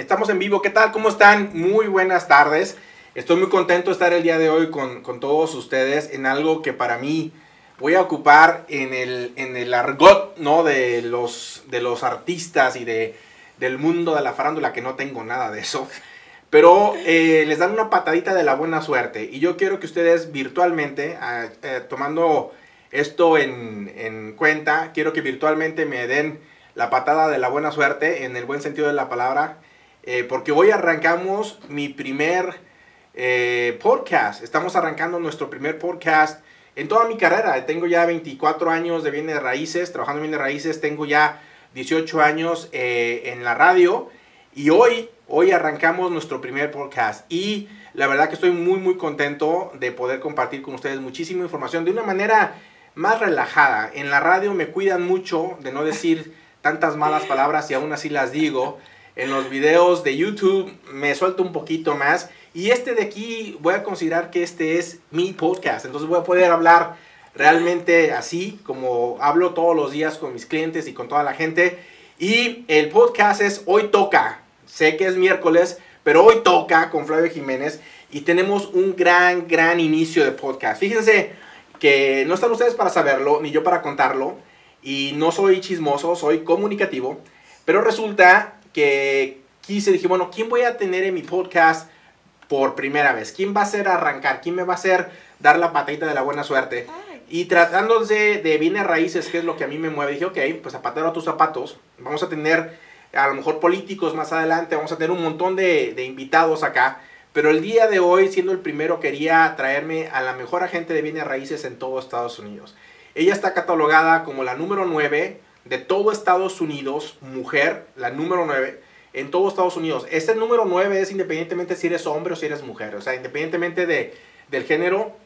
Estamos en vivo. ¿Qué tal? ¿Cómo están? Muy buenas tardes. Estoy muy contento de estar el día de hoy con, todos ustedes en algo que para mí voy a ocupar en el, en el argot ¿no? de, los, de los artistas y de, del mundo de la farándula, que no tengo nada de eso. Pero eh, les dan una patadita de la buena suerte. Y yo quiero que ustedes virtualmente, ah, eh, tomando esto en, en cuenta, quiero que virtualmente me den la patada de la buena suerte, en el buen sentido de la palabra, eh, porque hoy arrancamos mi primer eh, podcast. Estamos arrancando nuestro primer podcast en toda mi carrera. Tengo ya 24 años de bienes raíces, trabajando en bienes raíces, tengo ya 18 años eh, en la radio y hoy, hoy arrancamos nuestro primer podcast y la verdad que estoy muy muy contento de poder compartir con ustedes muchísima información de una manera más relajada. En la radio me cuidan mucho de no decir tantas malas palabras y aún así las digo. En los videos de YouTube me suelto un poquito más. Y este de aquí voy a considerar que este es mi podcast. Entonces voy a poder hablar realmente así como hablo todos los días con mis clientes y con toda la gente. Y el podcast es Hoy Toca. Sé que es miércoles, pero hoy toca con Flavio Jiménez. Y tenemos un gran, gran inicio de podcast. Fíjense que no están ustedes para saberlo, ni yo para contarlo y no soy chismoso, soy comunicativo, pero resulta que quise, dije, bueno, ¿quién voy a tener en mi podcast por primera vez? ¿Quién va a hacer arrancar? ¿Quién me va a hacer dar la patadita de la buena suerte? Y tratándose de bienes raíces, que es lo que a mí me mueve, dije, ok, pues zapatero a tus zapatos, vamos a tener a lo mejor políticos más adelante, vamos a tener un montón de, de invitados acá. Pero el día de hoy, siendo el primero, quería traerme a la mejor agente de bienes raíces en todo Estados Unidos. Ella está catalogada como la número 9 de todo Estados Unidos, mujer, la número 9 en todo Estados Unidos. Este número 9 es independientemente si eres hombre o si eres mujer, o sea, independientemente de, del género,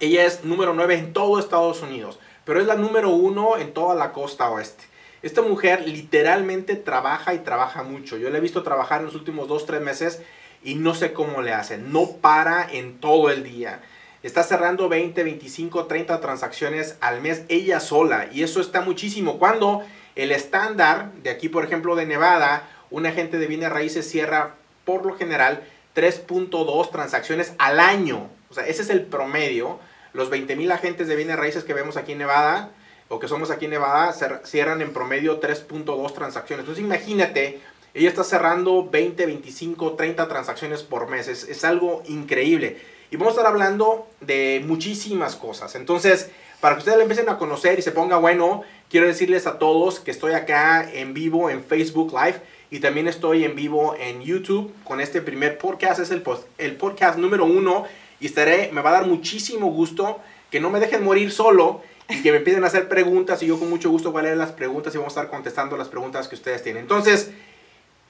ella es número 9 en todo Estados Unidos, pero es la número 1 en toda la costa oeste. Esta mujer literalmente trabaja y trabaja mucho. Yo la he visto trabajar en los últimos 2-3 meses y no sé cómo le hace. No para en todo el día está cerrando 20, 25, 30 transacciones al mes ella sola. Y eso está muchísimo. Cuando el estándar de aquí, por ejemplo, de Nevada, un agente de bienes raíces cierra por lo general 3.2 transacciones al año. O sea, ese es el promedio. Los 20 mil agentes de bienes raíces que vemos aquí en Nevada, o que somos aquí en Nevada, cierran en promedio 3.2 transacciones. Entonces imagínate, ella está cerrando 20, 25, 30 transacciones por mes. Es, es algo increíble. Y vamos a estar hablando de muchísimas cosas. Entonces, para que ustedes la empiecen a conocer y se ponga bueno, quiero decirles a todos que estoy acá en vivo en Facebook Live y también estoy en vivo en YouTube con este primer podcast. Es el, el podcast número uno y estaré, me va a dar muchísimo gusto que no me dejen morir solo y que me empiecen a hacer preguntas y yo con mucho gusto voy a leer las preguntas y vamos a estar contestando las preguntas que ustedes tienen. Entonces,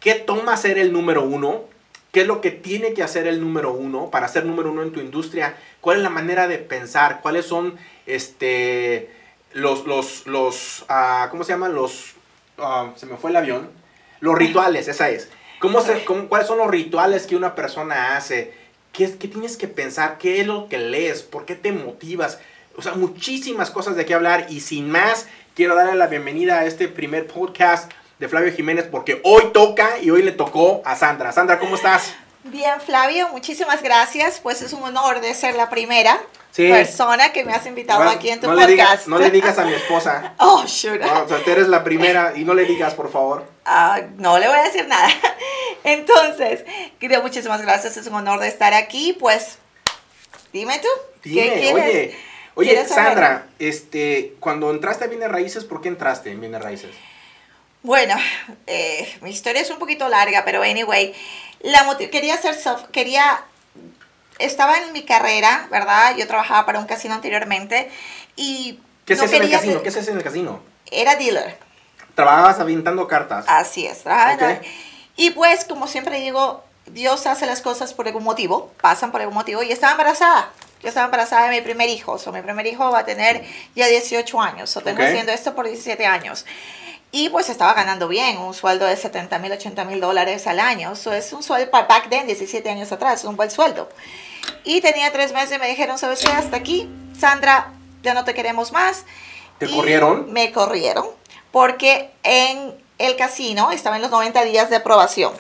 ¿qué toma ser el número uno? ¿Qué es lo que tiene que hacer el número uno para ser número uno en tu industria? ¿Cuál es la manera de pensar? ¿Cuáles son este, los, los, los uh, ¿cómo se llaman? Los, uh, se me fue el avión. Los rituales, esa es. ¿Cómo se, cómo, ¿Cuáles son los rituales que una persona hace? ¿Qué, ¿Qué tienes que pensar? ¿Qué es lo que lees? ¿Por qué te motivas? O sea, muchísimas cosas de qué hablar y sin más, quiero darle la bienvenida a este primer podcast de Flavio Jiménez porque hoy toca y hoy le tocó a Sandra. Sandra, ¿cómo estás? Bien, Flavio, muchísimas gracias. Pues es un honor de ser la primera persona que me has invitado aquí en tu podcast. no le digas a mi esposa. Oh, sure. No, o sea, tú eres la primera y no le digas, por favor. Uh, no le voy a decir nada. Entonces, querido, muchísimas gracias. Es un honor de estar aquí. Pues, dime tú. Dime, ¿qué quieres? Oye, oye Sandra, este, cuando entraste a Bienes Raíces, ¿por qué entraste en Bienes Raíces? Bueno, eh, mi historia es un poquito larga, pero anyway, la quería hacer quería, estaba en mi carrera, ¿verdad? Yo trabajaba para un casino anteriormente y... ¿Qué es en el casino? ¿Qué es en el casino? Era dealer. Trabajabas aventando cartas. Así es, trabajaba. Y pues, como siempre digo, Dios hace las cosas por algún motivo, pasan por algún motivo, y estaba embarazada. Yo estaba embarazada de mi primer hijo, o mi primer hijo va a tener ya 18 años, o tengo haciendo esto por 17 años. Y pues estaba ganando bien, un sueldo de 70 mil, 80 mil dólares al año. Eso es un sueldo para back then, 17 años atrás, un buen sueldo. Y tenía tres meses y me dijeron, ¿sabes qué? Hasta aquí, Sandra, ya no te queremos más. ¿Te corrieron? Me corrieron porque en el casino estaba en los 90 días de aprobación.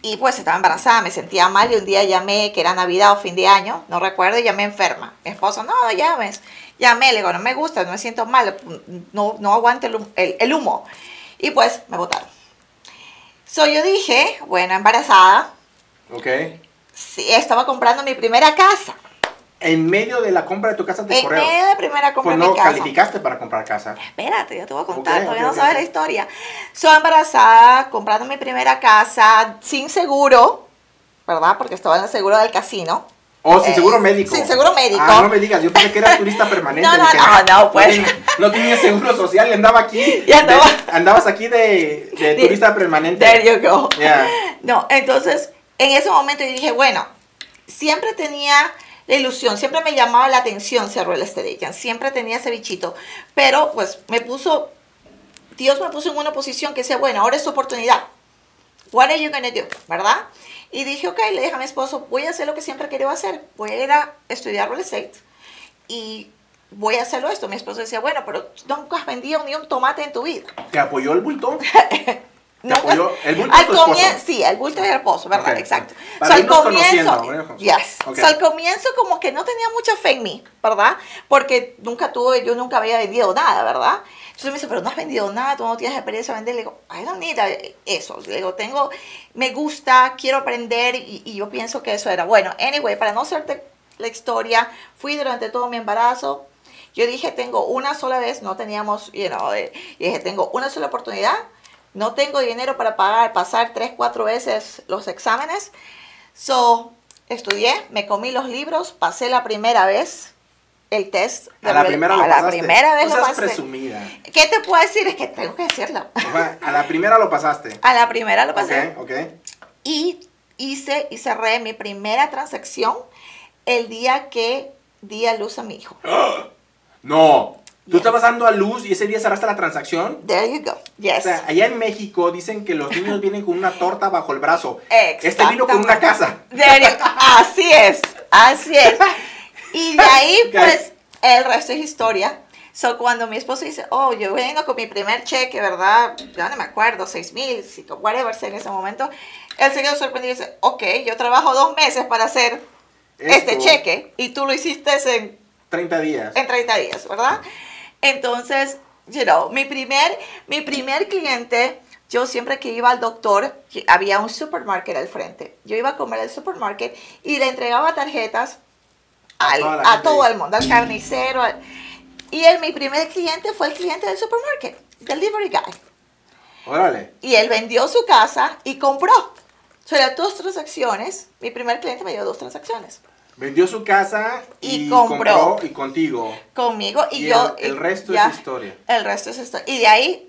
Y pues estaba embarazada, me sentía mal y un día llamé, que era Navidad o fin de año, no recuerdo, y llamé enferma. Mi esposo, no, no llames. Llamé, le digo, no me gusta, no me siento mal, no, no aguante el, el- el humo. Y pues me botaron. So yo dije, bueno, embarazada, Ok. sí, estaba comprando mi primera casa. En medio de la compra de tu casa de En correo. medio de primera compra Pues de no mi casa. calificaste para comprar casa. Espérate, yo te voy a contar, Ok, todavía ok, no sabes la historia. Soy embarazada, comprando mi primera casa, sin seguro, ¿verdad? Porque estaba en el seguro del casino. O sin Eh, seguro médico. sin seguro médico. Ah, no me digas, yo pensé que era turista permanente. No, no, Dije, no, ah, no, pues. No tenía seguro social y andaba aquí. Y andaba- de- andabas aquí de, de De- turista permanente. There you go. Yeah. No, entonces, en ese momento yo dije, bueno, siempre tenía la ilusión, siempre me llamaba la atención real estate agent, siempre tenía ese bichito, pero pues me puso, Dios me puso en una posición que decía, bueno, ahora es tu oportunidad. What are you gonna do? ¿Verdad? Y dije, ok, le dije a mi esposo, voy a hacer lo que siempre he querido hacer, voy a ir a estudiar real estate y voy a hacerlo esto. Mi esposo decía, bueno, pero nunca has vendido ni un tomate en tu vida. ¿Te apoyó el bulto? Nunca- apoyó? ¿El bulto al comienzo, sí, el bulto es el esposo, ¿verdad? Ok, Exacto. Para So, al comienzo, yes. Ok. So, al comienzo como que no tenía mucha fe en mí, ¿verdad? Porque nunca tuve, yo nunca había vendido nada, ¿verdad? Entonces me dice, pero no has vendido nada, tú no tienes experiencia de vender. Le digo, I don't need eso. Le digo, tengo, me gusta, quiero aprender y, y yo pienso que eso era. Bueno, anyway, para no hacerte la historia, fui durante todo mi embarazo. Yo dije, tengo una sola vez, no teníamos, you know, eh, y dije, tengo una sola oportunidad, no tengo dinero para pagar, pasar tres, cuatro veces los exámenes. So, estudié, me comí los libros, pasé la primera vez el test. de A la primera lo a la pasaste. primera vez no lo pasé. presumida. ¿Qué te puedo decir? Es que tengo que decirlo. O sea, a la primera lo pasaste. A la primera lo pasé. Ok, ok. Y hice y cerré mi primera transacción el día que di a luz a mi hijo. No. ¿Tú Yes. estabas dando a luz y ese día cerraste la transacción? There you go. Yes. O sea, allá en México dicen que los niños vienen con una torta bajo el brazo. Este vino con una casa. There you- Así es, así es. Y de ahí, pues, el resto es historia. So, cuando mi esposo dice, oh, yo vengo con mi primer cheque, ¿verdad? Ya no me acuerdo, seis mil, whatever sea en ese momento. Él se quedó sorprendido y dice, ok, yo trabajo dos meses para hacer este Esto, cheque y tú lo hiciste en 30 días. en 30 días, ¿verdad? Entonces, you know, mi primer, mi primer cliente, yo siempre que iba al doctor, había un supermarket al frente. Yo iba a comer al supermarket y le entregaba tarjetas A al- a todo el mundo, al carnicero. al- y él, mi primer cliente fue el cliente del supermarket, delivery guy. Órale. Y él vendió su casa y compró. O sea, dos transacciones. Mi primer cliente me dio dos transacciones. Vendió su casa y, Y compró. y contigo. Conmigo y, Y yo... el- resto ya, es historia. El resto es historia. Y de ahí...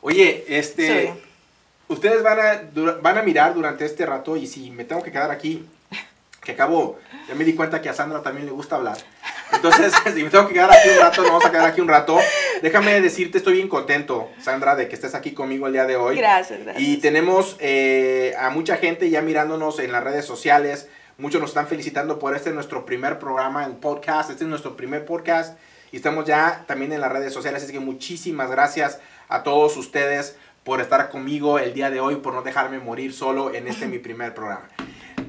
Oye, este, Sí. ustedes van a, van a mirar durante este rato y si me tengo que quedar aquí, que acabo, ya me di cuenta que a Sandra también le gusta hablar. Entonces, si me tengo que quedar aquí un rato, nos vamos a quedar aquí un rato. Déjame decirte, estoy bien contento, Sandra, de que estés aquí conmigo el día de hoy. Gracias, gracias. Y tenemos eh, a mucha gente ya mirándonos en las redes sociales. Muchos nos están felicitando por este nuestro primer programa en podcast. Este es nuestro primer podcast. Y estamos ya también en las redes sociales. Así que muchísimas gracias a todos ustedes por estar conmigo el día de hoy, por no dejarme morir solo en este mi primer programa.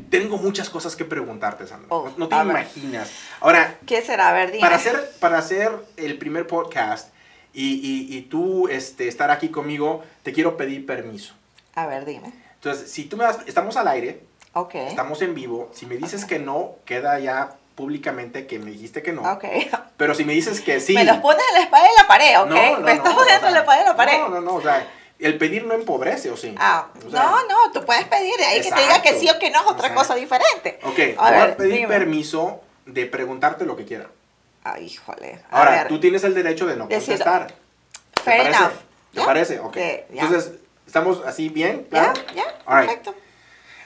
Tengo muchas cosas que preguntarte, Sandra. Oh, no, no te imaginas. Ahora, ¿Qué será? A ver, dime. para hacer, para hacer el primer podcast y, y- y tú este, estar aquí conmigo, te quiero pedir permiso. A ver, dime. Entonces, si tú me das, estamos al aire, Ok. estamos en vivo, si me dices Ok. que no, queda ya públicamente que me dijiste que no. Ok. Pero si me dices que sí. Me los pones en la espalda y la pared, ¿ok? no, no, Me no, estás o poniendo sea, en la espalda y la pared. No, no, no, o sea, el pedir no empobrece, ¿o sí? Ah, O sea, no, no, tú puedes pedir. De ahí que te diga que Exacto. sí o que no es otra Exacto. cosa diferente. Ok, A te voy a ver, pedir dime. permiso de preguntarte lo que quiera. Ay, híjole. A Ahora, ver. tú tienes el derecho de no contestar. ¿Te Fair parece? enough. ¿Te Ya. parece? Ok. Ya. Entonces, ¿estamos así bien? ¿Claro? ya, All right.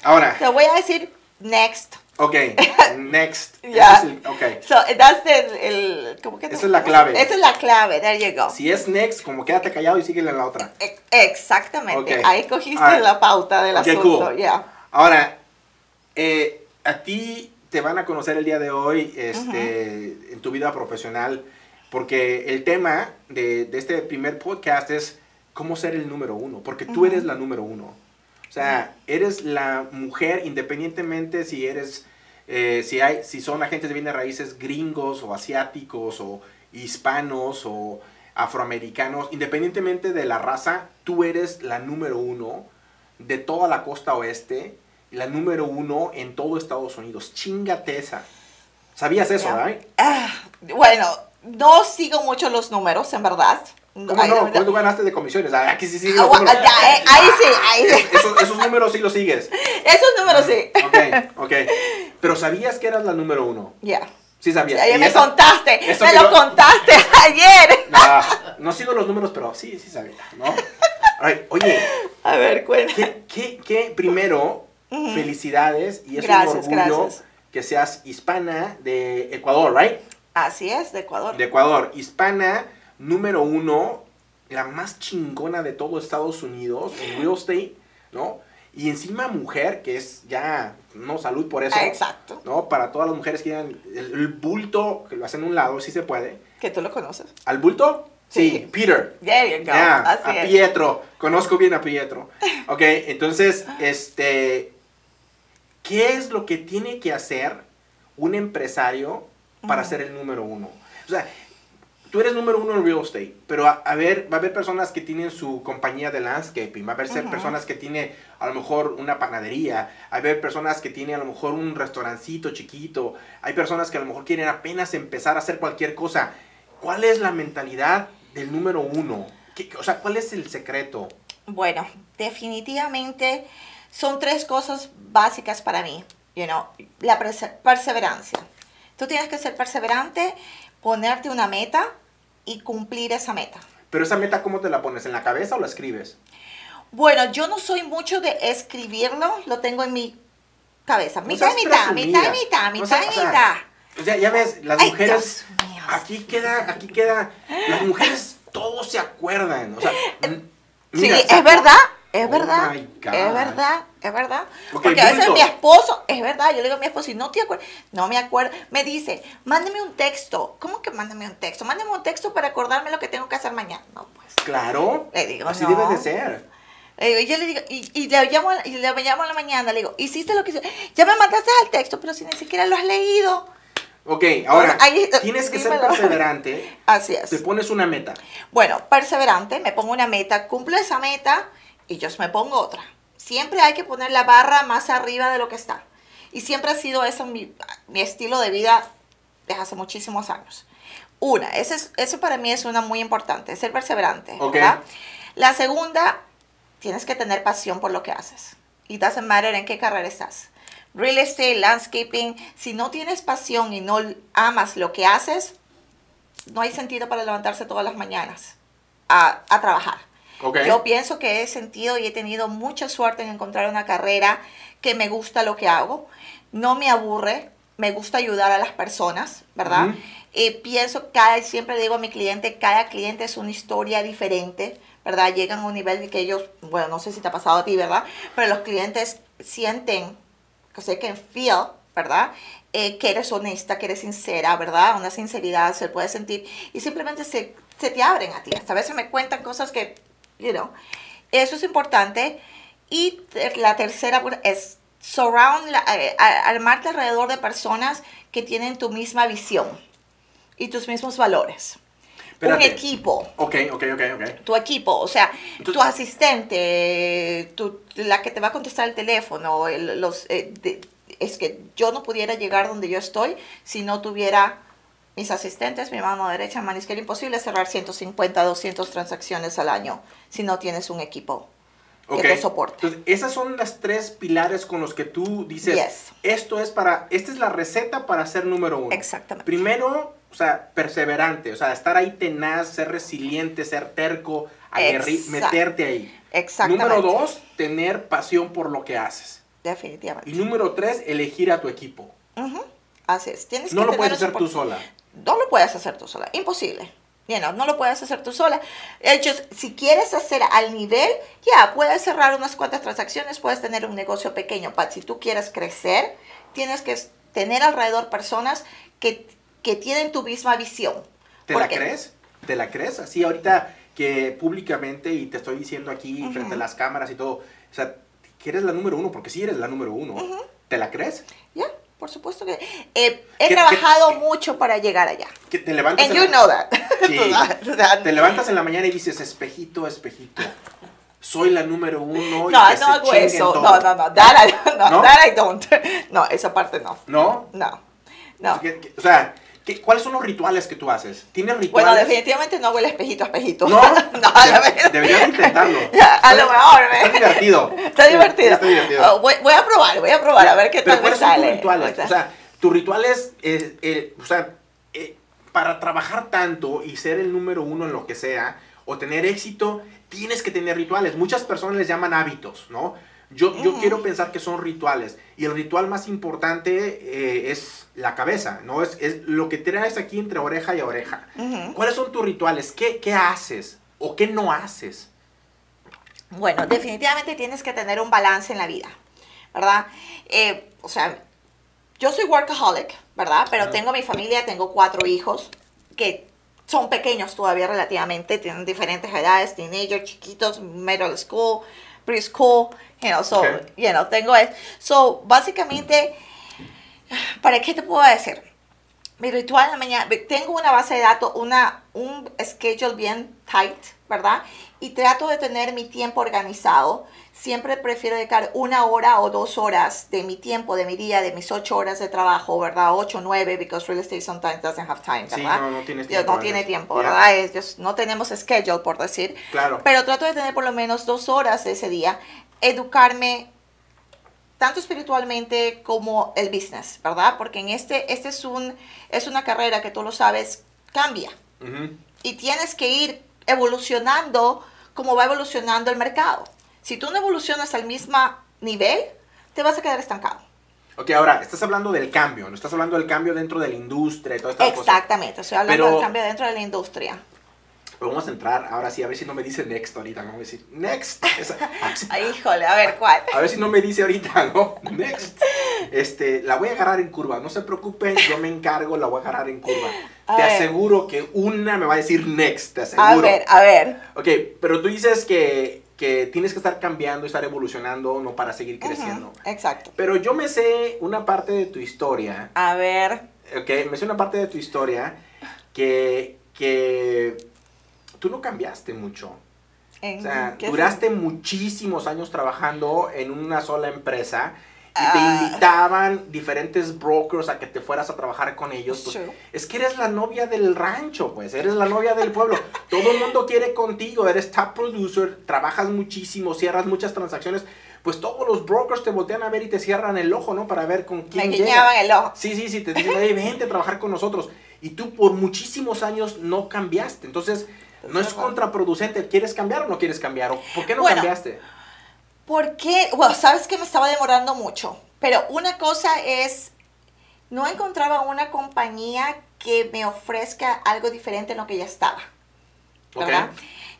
Ahora, Te voy a decir next. ok, next. Es el- ok. So, that's the, el, ¿cómo que Esa es la clave. Esa es la clave, there you go. Si es next, como quédate callado y síguele en la otra. E- Exactamente. Ok. Ahí cogiste Alright. la pauta del Ok, asunto. cool. ya. Ahora, eh, a ti te van a conocer el día de hoy este, en tu vida profesional, porque el tema de, de este primer podcast es cómo ser el número uno, porque tú eres la número uno. O sea, eres la mujer, independientemente si eres, eh, si, hay, si son agentes de bienes raíces gringos o asiáticos o hispanos o afroamericanos, independientemente de la raza, tú eres la número uno de toda la costa oeste, la número uno en todo Estados Unidos. Chingate esa. ¿Sabías eso, Ya. right? Ah, bueno, no sigo mucho los números, en verdad. ¿Cómo Ay, no? ¿Cuánto ganaste de comisiones? Ah, Aquí sí Ah, los gua- números. ya, eh, ahí sí, ahí sí. Es- esos, esos números sí los sigues. Esos números sí. Ok, ok. Pero ¿sabías que eras la número uno? Ya. Sí sabías. Ayer Y me esa- contaste, me lo yo- contaste ayer. No, no sigo los números, pero sí, sí sabía, ¿no? Alright, Oye, A ver, cuenta. ¿qué, qué, qué? primero, felicidades y es Gracias, un orgullo gracias. que seas hispana de Ecuador, ¿right? Así es, de Ecuador. De Ecuador, hispana número uno, la más chingona de todo Estados Unidos en real estate, ¿no? Y encima mujer, que es ya, no, salud por eso. Exacto. ¿no? Para todas las mujeres que quieran el, el bulto, que lo hacen a un lado, sí se puede. Que tú lo conoces. ¿Al bulto? Sí, Sí. Peter. There you go. Ya, Así a es. Pietro. Conozco bien a Pietro. Ok, entonces, este, ¿qué es lo que tiene que hacer un empresario para ser el número uno? O sea, tú eres número uno en real estate, pero a, a ver, va a haber personas que tienen su compañía de landscaping, va a haber Ujú. personas que tienen a lo mejor una panadería, va a haber personas que tienen a lo mejor un restaurancito chiquito, hay personas que a lo mejor quieren apenas empezar a hacer cualquier cosa. ¿Cuál es la mentalidad del número uno? ¿Qué- o sea, ¿cuál es el secreto? Bueno, definitivamente son tres cosas básicas para mí. You know, la perse- perseverancia. Tú tienes que ser perseverante, ponerte una meta y cumplir esa meta. Pero esa meta, ¿cómo te la pones? ¿En la cabeza o la escribes? Bueno, yo no soy mucho de escribirlo, lo tengo en mi cabeza. Mitad y mitad, mitad mitad, mitad sea, mitad. O sea, ya ves, las Ay, mujeres... Dios mío. Aquí queda, aquí queda... Las mujeres todos se acuerdan. O sea, m- Sí, es verdad, es Oh verdad, es verdad, es verdad. Porque a veces mi esposo, es verdad, yo le digo a mi esposo, si no te acuerdas, no me acuerdo, me dice, mándame un texto. ¿Cómo que mándame un texto? Mándame un texto para acordarme lo que tengo que hacer mañana. No, pues. Claro. Le digo, así no. debe de ser. Le digo, yo le digo, y, y le llamo, y le llamo a la mañana, le digo, hiciste lo que hice, ya me mandaste al texto, pero si ni siquiera lo has leído. Ok, ahora, Ahí, eh, tienes que ser perseverante. Así es. Te pones una meta. Bueno, perseverante, me pongo una meta, cumplo esa meta y yo me pongo otra. Siempre hay que poner la barra más arriba de lo que está. Y siempre ha sido eso mi, mi estilo de vida desde hace muchísimos años. Una, ese es- eso para mí es una muy importante, ser perseverante. La segunda, tienes que tener pasión por lo que haces. Y doesn't matter en qué carrera estás. Real estate, landscaping, si no tienes pasión y no amas lo que haces, no hay sentido para levantarse todas las mañanas a, a trabajar. Ok. Yo pienso que he sentido y he tenido mucha suerte en encontrar una carrera que me gusta lo que hago, no me aburre, me gusta ayudar a las personas, ¿verdad? Ujú. Y pienso, cada, siempre digo a mi cliente, cada cliente es una historia diferente, ¿verdad? Llegan a un nivel de que ellos, bueno, no sé si te ha pasado a ti, ¿verdad? Pero los clientes sienten, que sé que feel, ¿verdad? Eh, que eres honesta, que eres sincera, ¿verdad? Una sinceridad se puede sentir y simplemente se, se te abren a ti. Hasta a veces me cuentan cosas que, you know, eso es importante. Y la tercera es surround, la- eh, armarte alrededor de personas que tienen tu misma visión y tus mismos valores. Un equipo Ok, ok, ok, ok. tu equipo, o sea, tu asistente, tu- la que te va a contestar el teléfono, el- los, eh, de- es que yo no pudiera llegar donde yo estoy si no tuviera mis asistentes, mi mano derecha, mano izquierda, imposible cerrar 150, 200 transacciones al año si no tienes un equipo que te soporte. Entonces, esas son las tres pilares con los que tú dices, Yes. esto es para, esta es la receta para ser número uno. Exactamente. Primero, o sea, perseverante, o sea, estar ahí tenaz, ser resiliente, ser terco, aguerri- meterte ahí. Exactamente. Número dos, tener pasión por lo que haces. Definitivamente. Y número tres, elegir a tu equipo. Así es. Tienes No que lo puedes hacer tú sola. No lo puedes hacer tú sola, imposible. You know, no lo puedes hacer tú sola. De hecho, si quieres hacer al nivel, ya puedes cerrar unas cuantas transacciones, puedes tener un negocio pequeño, pero si tú quieres crecer, tienes que tener alrededor personas que, que tienen tu misma visión. ¿Te la Porque- crees? ¿Te la crees? Así ahorita que públicamente, y te estoy diciendo aquí Ujú. frente a las cámaras y todo, o sea, que eres la número uno, porque sí eres la número uno. ¿Te la crees? Ya, por supuesto que eh, he trabajado mucho para llegar allá. Que te levantas And you know that. Sí. te levantas en la mañana y dices, espejito, espejito. Soy la número uno. No, no hago eso. No, no, no. That I, no, no. That I don't. No, esa parte no. ¿No? No. No. O sea, ¿Cuáles son los rituales que tú haces? ¿Tienes rituales? Bueno, definitivamente no el espejito a espejito. No, no a deberías intentarlo. a lo mejor. Está divertido. Está divertido. Está divertido. Oh, voy, voy, a probar, voy a probar, a ver qué tal me sale. Tus rituales? O sea, tus rituales, eh, eh, o sea, eh, para trabajar tanto y ser el número uno en lo que sea, o tener éxito, tienes que tener rituales. Muchas personas les llaman hábitos, ¿no? Yo, yo quiero pensar que son rituales. Y el ritual más importante eh, es la cabeza, ¿no? Es, es, lo que traes aquí entre oreja y oreja. ¿Cuáles son tus rituales? ¿Qué, ¿Qué haces o qué no haces? Bueno, definitivamente tienes que tener un balance en la vida, ¿verdad? Eh, o sea, yo soy workaholic, ¿verdad? Pero tengo mi familia, tengo cuatro hijos que son pequeños todavía relativamente, tienen diferentes edades, teenagers, chiquitos, middle school, preschool, you know, so, you know, tengo eso. So, básicamente, ¿para qué te puedo decir? Mi ritual en la mañana, tengo una base de datos, una, un schedule bien tight, ¿verdad? Y trato de tener mi tiempo organizado. Siempre prefiero dedicar una hora o dos horas de mi tiempo, de mi día, de mis ocho horas de trabajo, ¿verdad? Ocho, nueve, because real estate sometimes doesn't have time, ¿verdad? Sí, no, no tienes tiempo. No tiene tiempo, ¿verdad? no tenemos schedule, por decir. Claro. Pero trato de tener por lo menos dos horas de ese día, educarme tanto espiritualmente como el business, ¿verdad? Porque en este, este es, un, es una carrera que tú lo sabes, cambia. Y tienes que ir evolucionando como va evolucionando el mercado. Si tú no evolucionas al mismo nivel, te vas a quedar estancado. Ok, ahora, estás hablando del cambio, no estás hablando del cambio dentro de la industria y toda esta Exactamente, estoy hablando del cambio dentro de la industria. Pero vamos a entrar ahora sí, a ver si no me dice next ahorita, ¿no? Vamos a decir next. híjole, a ver cuál. A ver si no me dice ahorita, ¿no? Next. Este, la voy a agarrar en curva, no se preocupen, yo me encargo, la voy a agarrar en curva. te aseguro que una me va a decir next, te aseguro. A ver, a ver. Ok, pero tú dices que, que tienes que estar cambiando, estar evolucionando, no para seguir creciendo. exacto. Pero yo me sé una parte de tu historia. A ver. Ok, me sé una parte de tu historia que, que tú no cambiaste mucho. o sea, duraste muchísimos años trabajando en una sola empresa y te ah. invitaban diferentes brokers a que te fueras a trabajar con ellos. Pues, es que eres la novia del rancho, pues, eres la novia del pueblo. Todo el mundo quiere contigo, eres top producer, trabajas muchísimo, cierras muchas transacciones. Pues todos los brokers te voltean a ver y te cierran el ojo, ¿no? Para ver con quién Me llega. el ojo. Sí, sí, sí, te dicen, oye, vente a trabajar con nosotros. Y tú por muchísimos años no cambiaste. Entonces, no es contraproducente. ¿Quieres cambiar o no quieres cambiar? ¿Por qué no cambiaste? Porque, bueno, sabes que me estaba demorando mucho. Pero una cosa es, no encontraba una compañía que me ofrezca algo diferente en lo que ya estaba. ¿Verdad?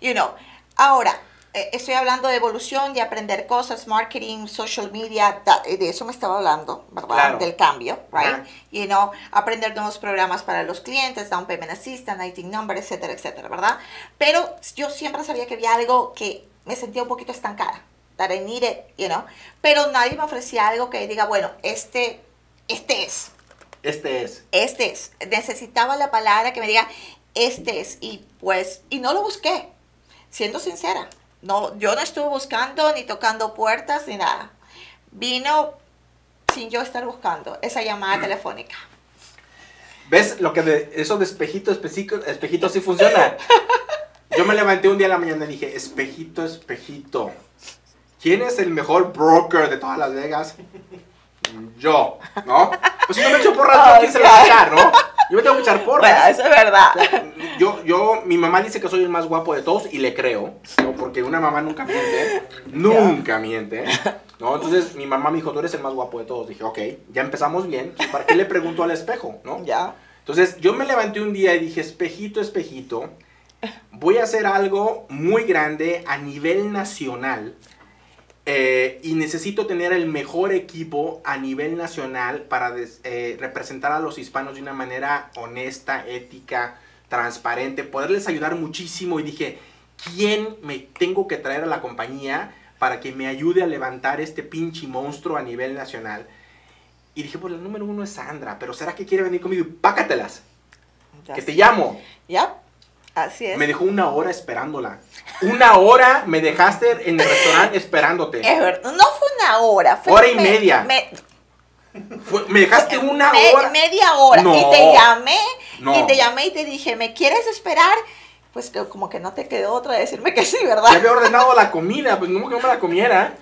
You know, ahora, eh, estoy hablando de evolución, de aprender cosas, marketing, social media, eh, de eso me estaba hablando, ¿verdad? Del cambio, right? You know, aprender nuevos programas para los clientes, down payment assistant, IT number, etcétera, etcétera, ¿verdad? Pero yo siempre sabía que había algo que me sentía un poquito estancada, that I needed, you know, pero nadie me ofrecía algo que diga, bueno, este, este es. Este es. Este es. Necesitaba la palabra que me diga, este es. Y pues, y no lo busqué, siendo sincera no, yo no estuve buscando ni tocando puertas ni nada. Vino sin yo estar buscando esa llamada telefónica. ¿Ves lo que de eso de espejito, espejito, espejito sí funciona? Yo me levanté un día a la mañana y dije, espejito, espejito. ¿Quién es el mejor broker de todas Las Vegas? Yo, ¿no? Pues si no me echo porras, ¿quién se lo va a echar, no? Yo me tengo que echar porras. Bueno, eso es verdad. Yo, yo, mi mamá dice que soy el más guapo de todos y le creo, ¿no? Porque una mamá nunca miente, nunca miente, ¿no? Entonces mi mamá me dijo, tú eres el más guapo de todos. Dije, ok, ya empezamos bien, ¿para qué le pregunto al espejo, no? Ya. Entonces yo me levanté un día y dije, espejito, espejito, voy a hacer algo muy grande a nivel nacional eh, y necesito tener el mejor equipo a nivel nacional para eh, representar a los hispanos de una manera honesta, ética, transparente, poderles ayudar muchísimo. Y dije, ¿quién me tengo que traer a la compañía para que me ayude a levantar este pinche monstruo a nivel nacional. Y dije, pues la número uno es Sandra, pero ¿será que quiere venir conmigo? Pácatelas, que te llamo. Ya, así es. Me dejó una hora esperándola. Una hora me dejaste en el restaurante esperándote. Es verdad, no fue una hora, fue Hora y me- media. me- Fue- me dejaste una me- hora. Media hora. No. Y te llamé, No. y te llamé y te dije, ¿me quieres esperar? Pues que como que no te quedó otra de decirme que sí, Ya ¿verdad? había ordenado la comida, pues no que no me la comiera.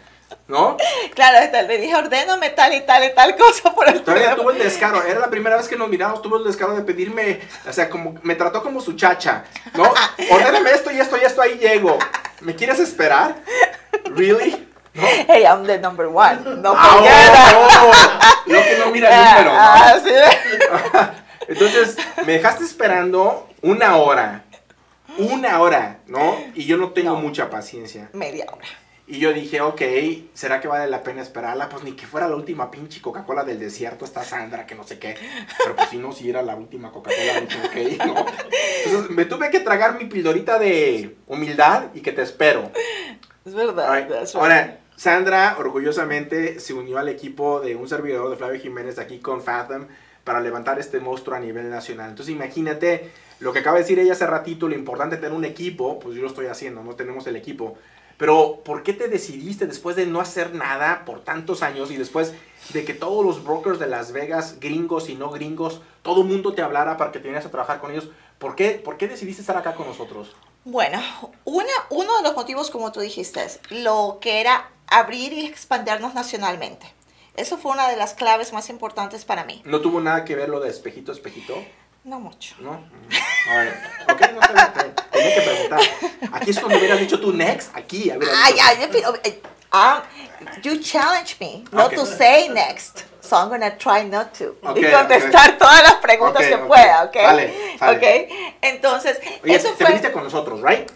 ¿No? Claro, hasta le dije, ordéname tal y tal y tal cosa por el Todavía tuvo el descaro, era la primera vez que nos miramos, tuvo el descaro de pedirme, o sea, como me trató como su chacha, ¿no? Ordéname esto y esto y esto, ahí llego. ¿Me quieres esperar? ¿Really? ¿No? Hey, I'm the number one. No Ah, forget. oh, oh, lo que no mira el número, ¿no? Ah, sí. Entonces, me dejaste esperando una hora. Una hora, ¿no? Y yo no tengo No. mucha paciencia. Media hora. Y yo dije, ok, ¿será que vale la pena esperarla? Pues ni que fuera la última pinche Coca-Cola del desierto, está Sandra, que no sé qué. Pero pues si no, si era la última Coca-Cola, dije, ok, ¿no? Entonces me tuve que tragar mi pildorita de humildad y que te espero. Es verdad. Right. Ahora, Sandra orgullosamente se unió al equipo de un servidor de Flavio Jiménez aquí con Fathom para levantar este monstruo a nivel nacional. Entonces imagínate lo que acaba de decir ella hace ratito, lo importante de tener un equipo, pues yo lo estoy haciendo, no tenemos el equipo. Pero ¿por qué te decidiste después de no hacer nada por tantos años y después de que todos los brokers de Las Vegas, gringos y no gringos, todo el mundo te hablara para que te vinieras a trabajar con ellos? ¿Por qué, ¿Por qué decidiste estar acá con nosotros? Bueno, una, uno de los motivos, como tú dijiste, es lo que era abrir y expandirnos nacionalmente. Eso fue una de las claves más importantes para mí. ¿No tuvo nada que ver lo de espejito, espejito? No mucho. ¿No? Mm. Ok, no te- tenía que preguntar. Aquí es cuando hubieras dicho tú next, aquí. Ay, ay, pero, eh, um, you challenge me not to say next. So I'm going to try not to. Ok, y contestar todas las preguntas que pueda, ¿ok? Sale, sale. Ok. Entonces, Oye, eso te fue. viniste con nosotros, ¿right?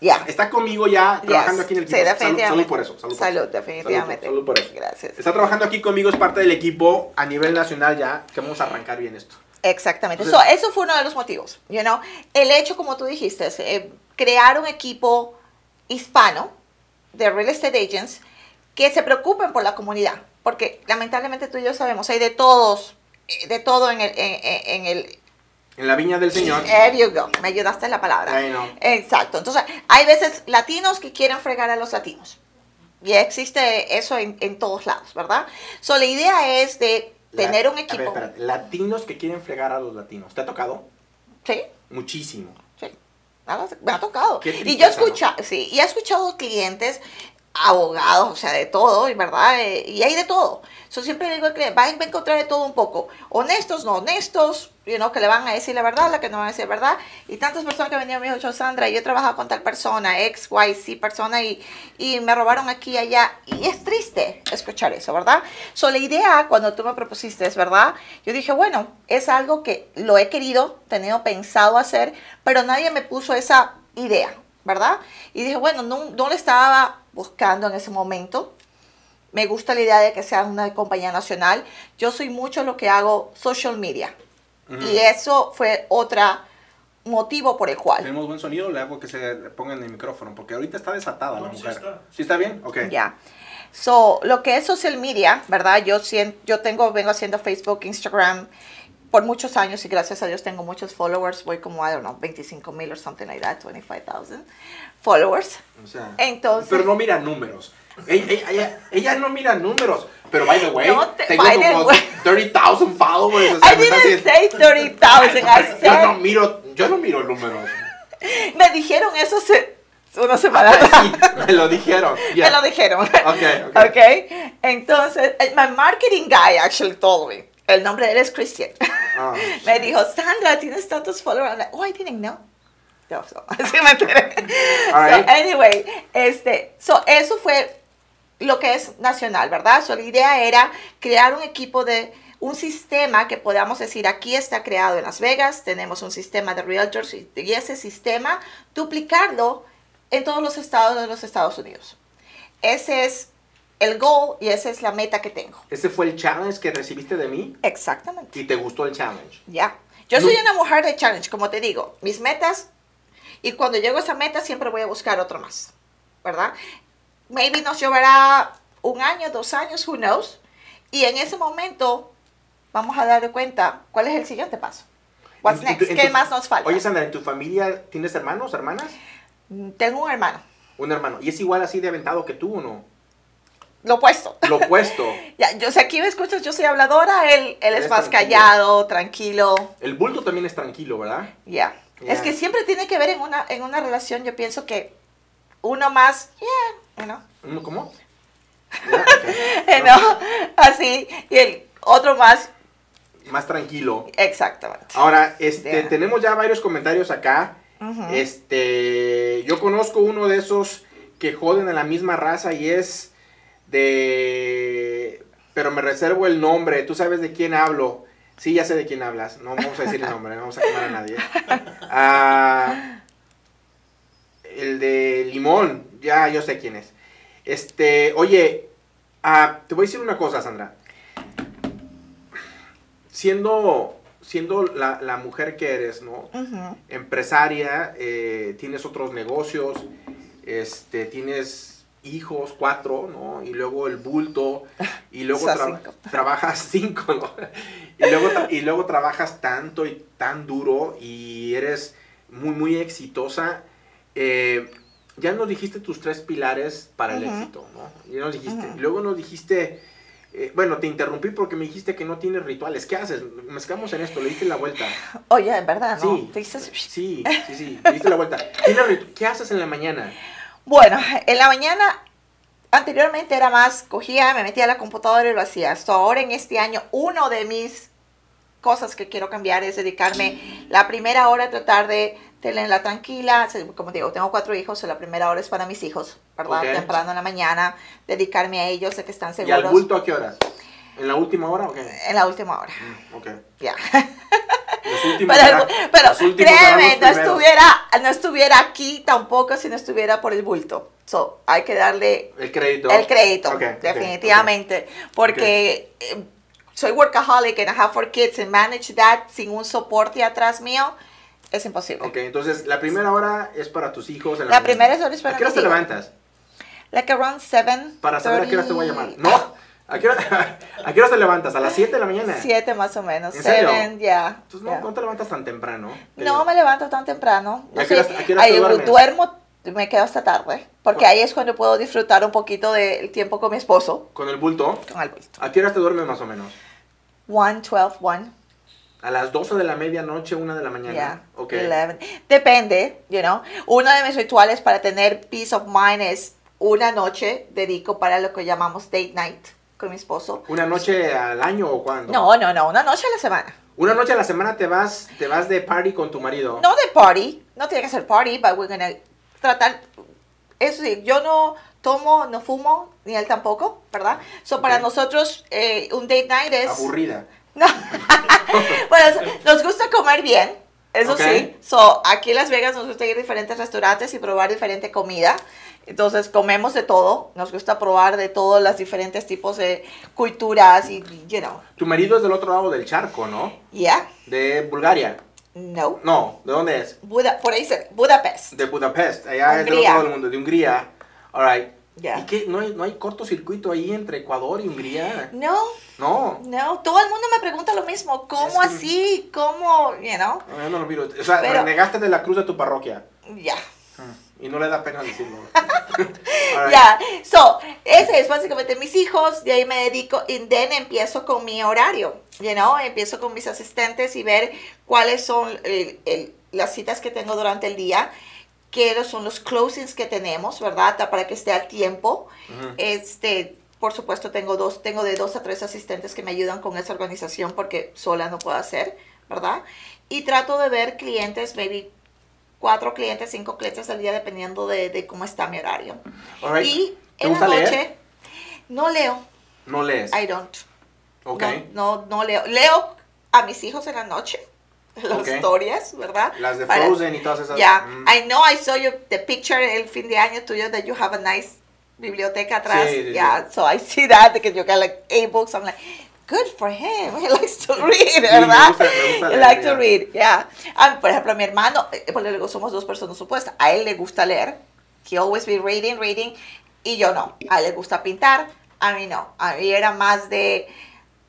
Ya. Está conmigo ya trabajando Yes. aquí en el Sí, equipo. Salud- definitivamente. Salud, por eso. Salud, definitivamente. Salud, por- salud por eso. Gracias. Está trabajando aquí conmigo, es parte del equipo a nivel nacional ya, que vamos a arrancar bien esto. Exactamente. So, eso fue uno de los motivos. You know? El hecho, como tú dijiste, es, eh, crear un equipo hispano de real estate agents que se preocupen por la comunidad. Porque lamentablemente tú y yo sabemos, hay de todos, eh, de todo en el, en, en- el, En la viña del Señor. There you go. Me ayudaste en la palabra. Exacto. Entonces, hay veces latinos que quieren fregar a los latinos. Y existe eso en, en todos lados, ¿verdad? So, la idea es de tener un a ver, equipo. espérate, latinos que quieren fregar a los latinos. ¿Te ha tocado? sí, Muchísimo. sí. Me ha tocado. Y yo he escuchado, sí, y he escuchado clientes, abogados, o sea, de todo, y ¿verdad? Eh, y hay de todo. Yo siempre digo al cliente, va a encontrar de todo un poco. Honestos, no honestos, you know, que le van a decir la verdad, la que no van a decir verdad. Y tantas personas que venían me dijo, yo, Sandra, yo he trabajado con tal persona, X, Y, Z persona, y, y me robaron aquí y allá. Y es triste escuchar eso, ¿verdad? So, la idea, cuando tú me propusiste, es verdad, yo dije, bueno, es algo que lo he querido, tenido pensado hacer, pero nadie me puso esa idea, ¿verdad? Y dije, bueno, no, no le estaba buscando en ese momento. Me gusta la idea de que sea una compañía nacional. Yo soy mucho lo que hago social media. Ujú. Y eso fue otro motivo por el cual. Tenemos buen sonido, le hago que se ponga en el micrófono, porque ahorita está desatada la No, sí mujer. está. ¿Sí está bien? Ok. Ya. So, lo que es social media, ¿verdad? Yo, sien- yo tengo, vengo haciendo Facebook, Instagram por muchos años y gracias a Dios tengo muchos followers. Voy como, I don't know, 25 mil or something like that, 25,000 followers. O sea, Entonces- Pero no mira números. Ella, ella- ella- ella no mira números. Pero by the way, No te- tengo como way. 30,000 followers. O sea, I didn't say 30,000, I Yo no miro, yo no miro números. me dijeron eso hace una semana Sí, me lo dijeron. Me lo dijeron. Ok, ok. ok. Entonces, el- my marketing guy actually told me. El nombre de él es Christian. Ah, me dijo, Sandra, ¿tienes tantos followers? I'm like, oh, I didn't know. No, so, así me enteré. All So, anyway, este, so, eso fue lo que es nacional, ¿verdad? So, la idea era crear un equipo de un sistema que podamos decir, aquí está creado en Las Vegas, tenemos un sistema de realtors y, y ese sistema duplicarlo en todos los estados de los Estados Unidos. Ese es el goal y esa es la meta que tengo. Ese fue el challenge que recibiste de mí Exactamente. y te gustó el challenge. Ya. Yo No- soy una mujer de challenge, como te digo. Mis metas, y cuando llego a esa meta siempre voy a buscar otro más, ¿verdad? Maybe nos llevará un año, dos años, who knows. Y en ese momento vamos a dar cuenta cuál es el siguiente paso. What's En tu- next? en ¿Qué tu- más nos falta? Oye, Sandra, ¿en tu familia tienes hermanos, hermanas? Mm, Tengo un hermano, Un hermano. ¿Y es igual así de aventado que tú o no? lo opuesto. Lo opuesto. Ya, yo sé, aquí me escuchas, yo soy habladora, él, él es más tranquilo. callado, tranquilo. El bulto también es tranquilo, ¿verdad? Ya. Ya. Es que siempre tiene que ver en una, en una relación, yo pienso que uno más, yeah, know, ¿Uno ¿Cómo? ¿no? así, y el otro más, Más tranquilo. exactamente. Ahora, este, tenemos ya varios comentarios acá. Este, yo conozco uno de esos que joden a la misma raza y es de, pero me reservo el nombre. Tú sabes de quién hablo. Sí, ya sé de quién hablas. No vamos a decir el nombre, no vamos a quemar a nadie. Ah, el de Limón, ya yo sé quién es. Este, oye, ah, te voy a decir una cosa, Sandra. Siendo, siendo la, la mujer que eres, ¿no? Empresaria, eh, tienes otros negocios, este, tienes hijos, cuatro, ¿no? Y luego el bulto, y luego Esas tra- cinco. trabajas cinco, ¿no? Y luego, tra- y luego trabajas tanto y tan duro y eres muy, muy exitosa. Eh, ya nos dijiste tus tres pilares para el éxito, ¿no? Ya nos dijiste. Luego nos dijiste... eh, bueno, te interrumpí porque me dijiste que no tienes rituales. ¿Qué haces? Mezclamos en esto, le diste la vuelta. Oye, en verdad, ¿no? Sí, Te sí, sí, sí, te diste la vuelta. ¿Qué haces en la mañana? Bueno, en la mañana, anteriormente era más, cogía, me metía a la computadora y lo hacía. Ahora en este año, uno de mis cosas que quiero cambiar es dedicarme la primera hora a tratar de tenerla tranquila. Como digo, tengo cuatro hijos, la primera hora es para mis hijos, ¿verdad? Temprano en la mañana, dedicarme a ellos, de que están ¿Y seguros al bulto a qué horas? ¿En la última hora o qué? en la última hora. Mm, ok. Ya. Últimos Pero, pero créeme, no estuviera, no estuviera aquí tampoco si no estuviera por el bulto. So, hay que darle El crédito. el crédito, definitivamente. Porque eh, soy workaholic and I have four kids and manage that sin un soporte atrás mío es imposible. Ok, entonces la primera hora es para tus hijos. En la, La primera hora es para ¿A qué hora te hijos. levantas? Like around 7. Para saber a qué hora te voy a llamar. No. ¿A qué hora, a qué hora te levantas? ¿A las 7 de la mañana? 7 más o menos. ¿En serio? 7, ya. Entonces no, ya. no te levantas tan temprano. Te- No me levanto tan temprano. ¿A qué horas- a qué horas te ahí duermo, me quedo hasta tarde. Porque ¿Cu- ahí es cuando puedo disfrutar un poquito del tiempo con mi esposo. Con el bulto. Con el bulto. ¿A qué horas te duermes más o menos? 1, 12, 1. A las 12 de la medianoche, 1 de la mañana. Yeah, Ok. 11. Depende, you know. Uno de mis rituales para tener peace of mind es una noche dedico para lo que llamamos date night con mi esposo. ¿Una noche al año o cuándo? No, no, no, una noche a la semana. Una noche a la semana te vas, te vas de party con tu marido. No de party, no tiene que ser party, but we're gonna tratar. Eso sí, yo no tomo, no fumo, ni él tampoco, ¿verdad? So para Ok. nosotros eh, un date night es. Aburrida. No. bueno, nos gusta comer bien, eso sí. So, aquí en Las Vegas nos gusta ir a diferentes restaurantes y probar diferente comida. Entonces, comemos de todo. Nos gusta probar de todos los diferentes tipos de culturas y, you know, Tu marido es del otro lado del charco, ¿no? yeah, De Bulgaria. no. No, ¿de dónde es? Buda, por ahí, se- Budapest. De Budapest. Allá es del otro lado del mundo, de Hungría. Alright. Ya. ¿Y qué? ¿No hay, ¿No hay cortocircuito ahí entre Ecuador y Hungría? No, No. no. Todo el mundo me pregunta lo mismo. ¿Cómo Es que- así? ¿Cómo? You know, No, yo no lo miro. O sea, Pero- renegaste de la cruz de tu parroquia. ya. Y no le da pena decirlo. Ya, so, ese es básicamente mis hijos, de ahí me dedico, y then empiezo con mi horario, you know, empiezo con mis asistentes y ver cuáles son eh, el- las citas que tengo durante el día, qué son los closings que tenemos, ¿verdad? Para que esté al tiempo. Ujú. Este, por supuesto, tengo dos, tengo de dos a tres asistentes que me ayudan con esa organización porque sola no puedo hacer, ¿verdad? Y trato de ver clientes, maybe cuatro clientes, cinco clientes al día, dependiendo de, de cómo está mi horario. Alright. Y ¿Te en la gusta leer? noche, no leo, No lees. I don't. ok. No, no, no leo. Leo a mis hijos en la noche, las Ok. historias, ¿verdad? Las de Para- Frozen y todas esas. Ya, Mm. I know I saw you the picture el fin de año tuyo that you have a nice biblioteca atrás. Sí, sí, yeah, so I see that because you got like eight books. I'm like, good for him. He likes to read, me ¿verdad? gusta- me gusta He leer, likes ya. to read, yeah. Ah, por ejemplo, mi hermano, eh, luego somos dos personas opuestas. A él le gusta leer. He always be reading, reading. Y yo no. A él le gusta pintar, a mí no. A mí era más de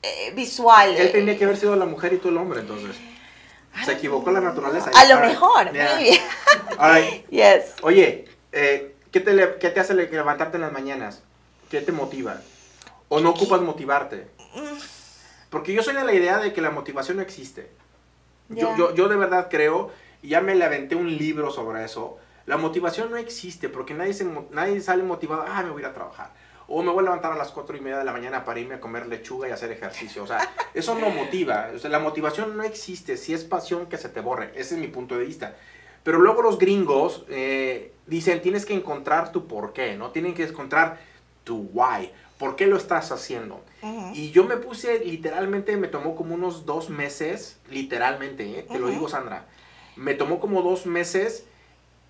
eh, visual. Él tenía que haber sido la mujer y tú el hombre, entonces. Se equivocó la naturaleza. A lo mejor, yeah. maybe. Alright. Yes. Oye, eh, ¿qué, te le- ¿qué te hace le- levantarte en las mañanas? ¿Qué te motiva? ¿O no ocupas motivarte? Mm. Porque yo soy de la idea de que la motivación no existe. Yo, yo, yo de verdad creo, y ya me le aventé un libro sobre eso, la motivación no existe porque nadie, se, nadie sale motivado, ah, me voy a ir a trabajar. O me voy a levantar a las cuatro y media de la mañana para irme a comer lechuga y hacer ejercicio. O sea, eso no motiva. O sea, la motivación no existe. Si es pasión, que se te borre. Ese es mi punto de vista. Pero luego los gringos eh, dicen, tienes que encontrar tu por qué, ¿no? Tienen que encontrar tu why. ¿Por qué lo estás haciendo? Y yo me puse, literalmente, me tomó como unos dos meses, literalmente, ¿eh? te lo digo Sandra, me tomó como dos meses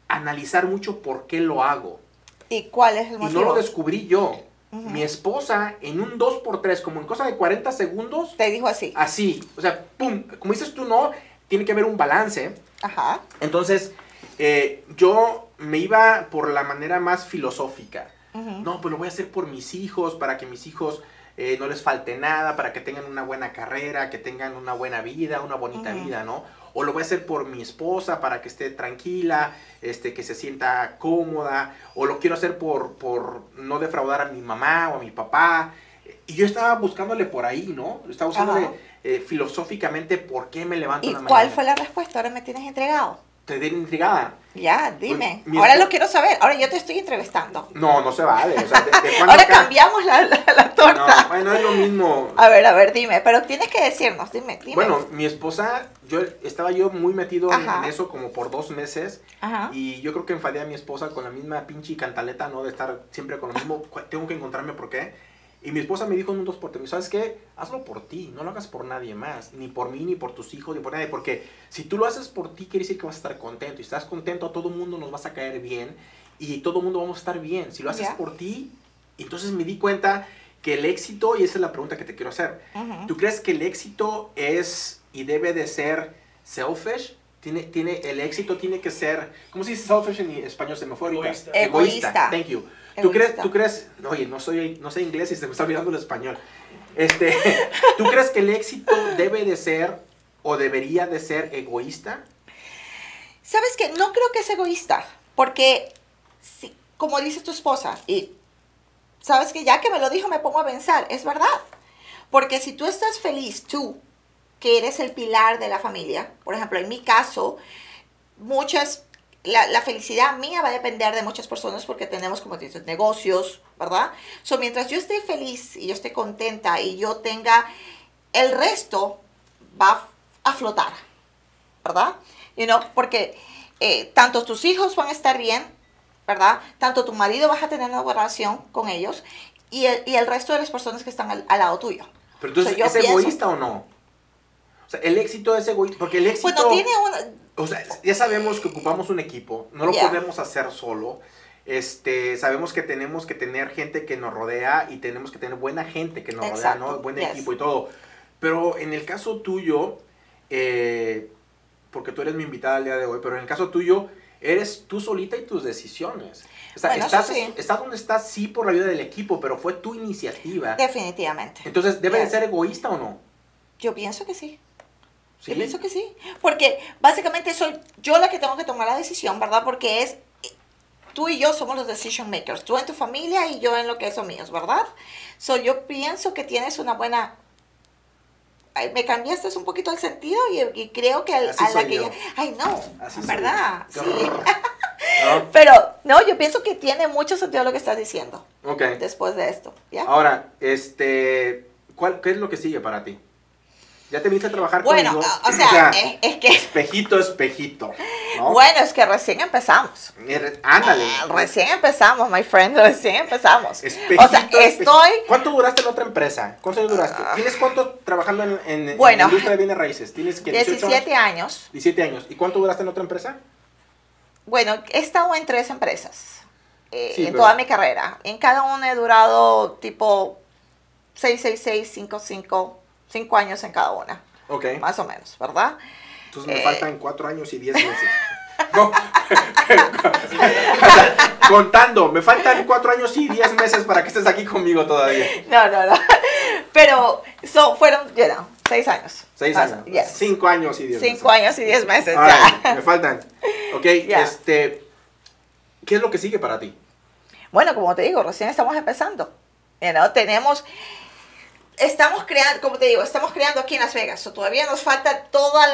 analizar mucho por qué lo hago. ¿Y cuál es el Y motivo? no lo descubrí yo. Mi esposa, en un 2x3, como en cosa de 40 segundos, Te dijo así. así, o sea, pum, como dices tú, no, tiene que haber un balance. Ajá. Entonces, eh, yo me iba por la manera más filosófica. No, pues lo voy a hacer por mis hijos, para que mis hijos eh, no les falte nada, para que tengan una buena carrera, que tengan una buena vida, una bonita vida, ¿no? O lo voy a hacer por mi esposa, para que esté tranquila, este, que se sienta cómoda, o lo quiero hacer por, por no defraudar a mi mamá o a mi papá. Y yo estaba buscándole por ahí, ¿no? Estaba buscándole eh, filosóficamente por qué me levanto ¿Y la cuál mañana. fue la respuesta? Ahora me tienes entregado. Te den intrigada. Ya, dime. mi Ahora lo quiero saber. Ahora yo te estoy entrevistando. No, no se vale. O sea, ¿de, de Ahora cambiamos la, la- la No, torta. bueno, es lo mismo. A ver, a ver, dime. Pero tienes que decirnos, dime, dime. Bueno, mi esposa, yo estaba yo muy metido en, en eso como por dos meses Ajá. y yo creo que enfadé a mi esposa con la misma pinche cantaleta, ¿no? De estar siempre con lo mismo, tengo que encontrarme por qué. Y mi esposa me dijo en un dos por tres, ¿sabes qué? Hazlo por ti, no lo hagas por nadie más, ni por mí, ni por tus hijos, ni por nadie, porque si tú lo haces por ti, quiere decir que vas a estar contento, y estás contento, a todo mundo nos vas a caer bien, y todo mundo vamos a estar bien. Si lo haces Ya. por ti, entonces me di cuenta que el éxito, y esa es la pregunta que te quiero hacer, Ujú. ¿Tú crees que el éxito es y debe de ser selfish? Tiene, tiene, el éxito tiene que ser, ¿cómo se dice selfish en español? Se me fue ahorita. Egoísta. Egoísta. Thank you. ¿Tú crees, tú crees, oye, no soy, no sé inglés y se me está olvidando el español. Este, ¿tú crees que el éxito debe de ser o debería de ser egoísta? ¿Sabes qué? No creo que es egoísta, porque, si, como dice tu esposa, y sabes que ya que me lo dijo me pongo a pensar, es verdad. Porque si tú estás feliz, tú, que eres el pilar de la familia, por ejemplo, en mi caso, muchas, la, la felicidad mía va a depender de muchas personas porque tenemos, como dices, negocios, ¿verdad? So, mientras yo esté feliz y yo esté contenta y yo tenga, el resto va a flotar, ¿verdad? You know, porque eh, tanto tus hijos van a estar bien, ¿verdad? Tanto tu marido vas a tener una buena relación con ellos y el, y el resto de las personas que están al, al lado tuyo. Pero entonces, O sea, yo ¿es pienso- egoísta o no? O sea, el éxito es egoísta, porque el éxito... Bueno, tiene una... O sea, ya sabemos que ocupamos un equipo, no lo Ya. podemos hacer solo. Este, sabemos que tenemos que tener gente que nos rodea y tenemos que tener buena gente que nos rodea, Exacto, ¿no? Buen yes. equipo y todo. Pero en el caso tuyo, eh, porque tú eres mi invitada el día de hoy, pero en el caso tuyo, eres tú solita y tus decisiones. O sea, Bueno, estás, sí. estás donde estás, sí, por la ayuda del equipo, pero fue tu iniciativa. Definitivamente. Entonces, ¿debe de Yes. ser egoísta o no? Yo pienso que sí. ¿Sí? Yo pienso que sí. Porque básicamente soy yo la que tengo que tomar la decisión, ¿verdad? Porque es tú y yo somos los decision makers. Tú en tu familia y yo en lo que son míos, ¿verdad? So, yo pienso que tienes una buena. Ay, me cambiaste un poquito el sentido y, y creo que al- Así a la soy que yo. ya- Ay, no. Así soy ¿Verdad? yo. Sí. ¿No? Pero no, yo pienso que tiene mucho sentido lo que estás diciendo Ok. después de esto. ¿Ya? Ahora, este, ¿cuál, ¿qué es lo que sigue para ti? ¿Ya te viste a trabajar Bueno, conmigo? o sea, es, es que. espejito, espejito, ¿no? Bueno, es que recién empezamos. Er- Ándale. Ah, Recién empezamos, my friend, recién empezamos. Espejito, o sea, estoy, ¿Cuánto duraste en otra empresa? ¿Cuántos años duraste? ¿Tienes cuánto trabajando en, en, en Bueno. la industria de bienes raíces? ¿Tienes que 17 años. 17 años. ¿Y cuánto duraste en otra empresa? Bueno, he estado en tres empresas eh, Sí, en pero- toda mi carrera. En cada una he durado tipo 6, 6, 6, 5, 5, 5 años en cada una, Ok. más o menos, ¿verdad? Entonces me eh, faltan 4 años y 10 meses. No. Contando, me faltan cuatro años y diez meses para que estés aquí conmigo todavía. No, no, no. Pero so, fueron, you know, seis años. Seis años. yes. Cinco años y diez Cinco meses. años y diez meses. Ya. right, me faltan. Ok, este. ¿Qué es lo que sigue para ti? Bueno, como te digo, recién estamos empezando. You know, tenemos, estamos creando, como te digo, estamos creando aquí en Las Vegas. So, todavía nos falta todos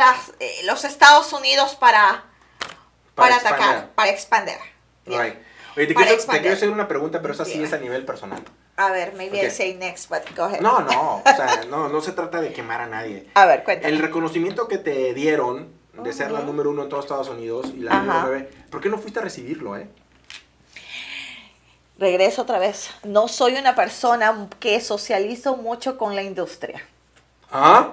los Estados Unidos para, para, Para atacar, expander. para expandir. Right. Oye, te Para quiero, te quiero hacer una pregunta, pero esa sí Yeah. es a nivel personal. A ver, maybe I Ok. say next, but go ahead. No, no, o sea, no, no se trata de quemar a nadie. A ver, cuéntame. El reconocimiento que te dieron de ser la número uno en todos Estados Unidos y la Ajá. número nueve, ¿por qué no fuiste a recibirlo, eh? Regreso otra vez. No soy una persona que socializo mucho con la industria. ¿Ah?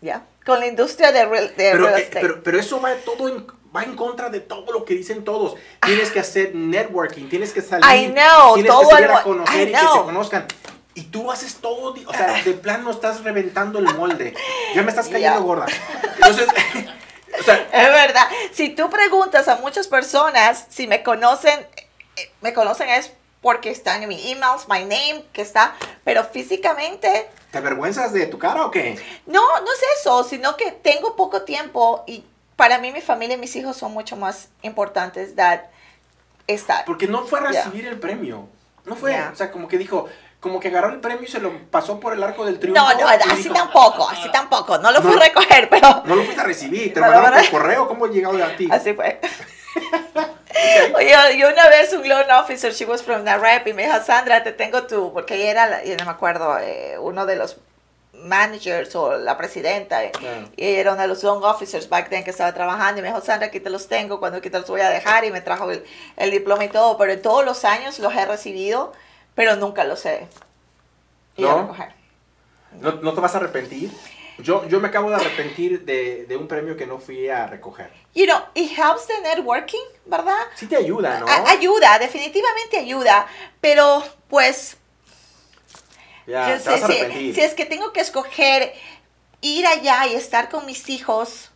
¿Ya? Con la industria de real, de Pero, real eh, estate. pero, pero eso va todo en, va en contra de todo lo que dicen todos. Tienes que hacer networking, tienes que salir, I know, tienes todo que salir a conocer I y que know. conozcan. Y tú haces todo, o sea, de plano estás reventando el molde. Ya me estás cayendo gorda. Entonces, o sea, Es verdad. Si tú preguntas a muchas personas si me conocen, eh, me conocen es porque están en mi emails, my name, que está, pero físicamente, ¿te avergüenzas de tu cara o qué? no, no es eso, sino que tengo poco tiempo y para mí mi familia y mis hijos son mucho más importantes that estar. Porque no fue a recibir el premio. No fue. O sea, como que dijo, como que agarró el premio y se lo pasó por el arco del triunfo. No, no, así dijo, tampoco, así tampoco, no lo fui No. a recoger, pero No lo fuiste a recibir, te lo mandaron por correo. ¿Cómo llegó a ti? Así fue. Oye, yo una vez un loan officer, she was from NAREP, y me dijo, Sandra, te tengo tú, porque ella era, yo no me acuerdo, eh, uno de los managers o la presidenta, eh, y ella era uno de los loan officers back then que estaba trabajando, y me dijo, Sandra, aquí te los tengo, cuando aquí te los voy a dejar, y me trajo el, el diploma y todo, pero en todos los años los he recibido, pero nunca los he ido a ¿No? recoger. ¿No, no te vas a arrepentir? Yo, yo me acabo de arrepentir de, de un premio que no fui a recoger. You know, it helps the networking, ¿verdad? Sí te ayuda, ¿no? A- ayuda, definitivamente ayuda, pero pues ya, yo te sé, vas a si, arrepentir. si es que tengo que escoger ir allá y estar con mis hijos,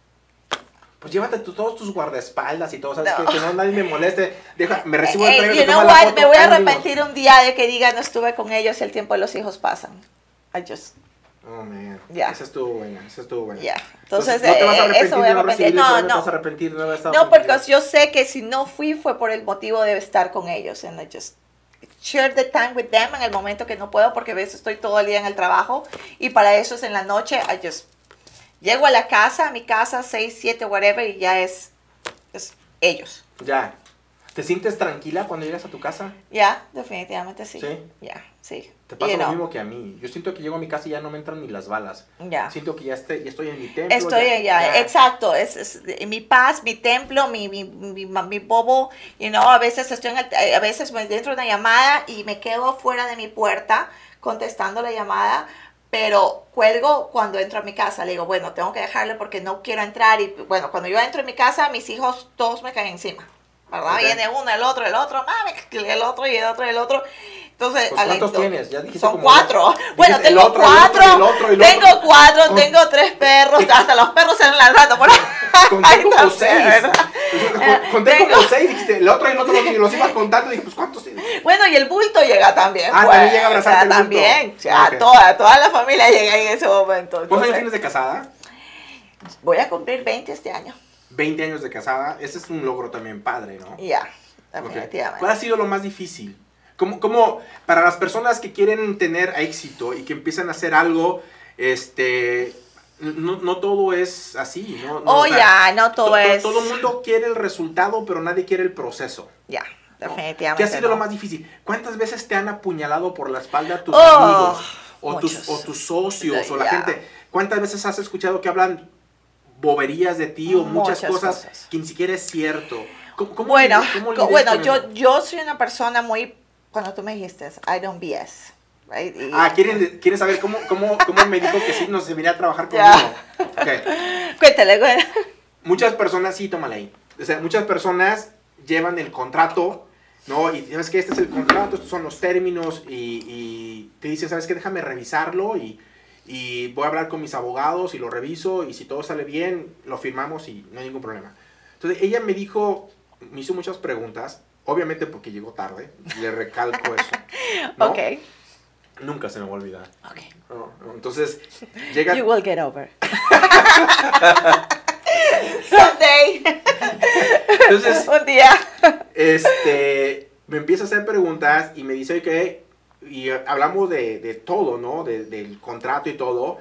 Pues llévate tú todos tus guardaespaldas y todo, ¿sabes? No. Que, que no nadie me moleste. Deja, me recibo el eh, premio, you te know what, foto, me voy a arrepentir un día de que diga no estuve con ellos, el tiempo de los hijos pasan. I just, Oh, man. Ya. Esa estuvo buena, esa estuvo buena. yeah. Entonces, no te vas a eh, arrepentir eso voy a de no No, te no. vas a arrepentir no No, porque yo sé que si no fui fue por el motivo de estar con ellos. And I just share the time with them en el momento que no puedo porque a veces estoy todo el día en el trabajo y para eso es en la noche. I just llego a la casa, a mi casa, 6, 7, whatever y ya es, es ellos. Ya. ¿Te sientes tranquila cuando llegas a tu casa? Ya, definitivamente sí. ¿Sí? Ya, sí. Te pasa You lo know, mismo que a mí. Yo siento que llego a mi casa y ya no me entran ni las balas. Ya. Siento que ya, esté, ya estoy en mi templo. Estoy allá, exacto, es, es mi paz, mi templo, mi, mi, mi, mi bobo, you know, a veces estoy en el- a veces me dentro de una llamada y me quedo fuera de mi puerta contestando la llamada, pero cuelgo cuando entro a mi casa, le digo, bueno, tengo que dejarle porque no quiero entrar y bueno, cuando yo entro en mi casa, mis hijos todos me caen encima, ¿verdad? Viene uno, el otro, el otro, mami, el otro y el otro, el otro. Entonces, Pues, ¿cuántos tienes? Ya dijiste son como- cuatro. dijiste Bueno, tengo otro, el otro, cuatro. el otro, el otro. tengo cuatro, Con- tengo tres perros, hasta los perros se han lanzado por ahí. Conté como seis. Conté Tengo- como seis. Dijiste, el otro y el otro y los ibas contando. Y dije, pues ¿cuántos tienes? Bueno, y el bulto llega también. Ah, pues, también llega a abrazarte o sea. También, ya, Ok. toda, toda la familia llega en ese momento. ¿Cuántos años tienes de casada? Voy a cumplir 20 este año. 20 años de casada. Ese es un logro también padre, ¿no? Ya, Ok. definitivamente. ¿Cuál ha sido lo más difícil? Como, como para las personas que quieren tener éxito y que empiezan a hacer algo, este, no, no todo es así, ¿no? No, Oh, ya, no todo to- to- es. Todo el mundo quiere el resultado, pero nadie quiere el proceso. Ya, ¿no? definitivamente. ¿Qué ha sido no. lo más difícil? ¿Cuántas veces te han apuñalado por la espalda tus Oh, amigos o tus, o tus socios o la gente? ¿Cuántas veces has escuchado que hablan boberías de ti o muchas, Muchas cosas, cosas. que ni siquiera es cierto? ¿Cómo, cómo Bueno, cómo bueno, yo, eso? yo soy una persona muy, cuando tú me dijiste, I don't BS. right? Y- Ah, ¿quieren, quieren saber cómo, cómo, cómo me dijo que sí nos debería trabajar conmigo? Ok. Cuéntale, güey. Muchas personas, sí, tómala ahí. O sea, muchas personas llevan el contrato, ¿no? Y sabes que este es el contrato, estos son los términos, y, y te dicen, ¿sabes qué? Déjame revisarlo y, y voy a hablar con mis abogados y lo reviso, y si todo sale bien, lo firmamos y no hay ningún problema. Entonces ella me dijo, me hizo muchas preguntas, obviamente porque llegó tarde, le recalco eso. ¿no? Ok. Nunca se me va a olvidar. Ok. ¿no? Entonces llega... You will get over. Someday. Entonces, Un día. este, me empieza a hacer preguntas y me dice, ok, y hablamos de, de todo, ¿no? De- del contrato y todo.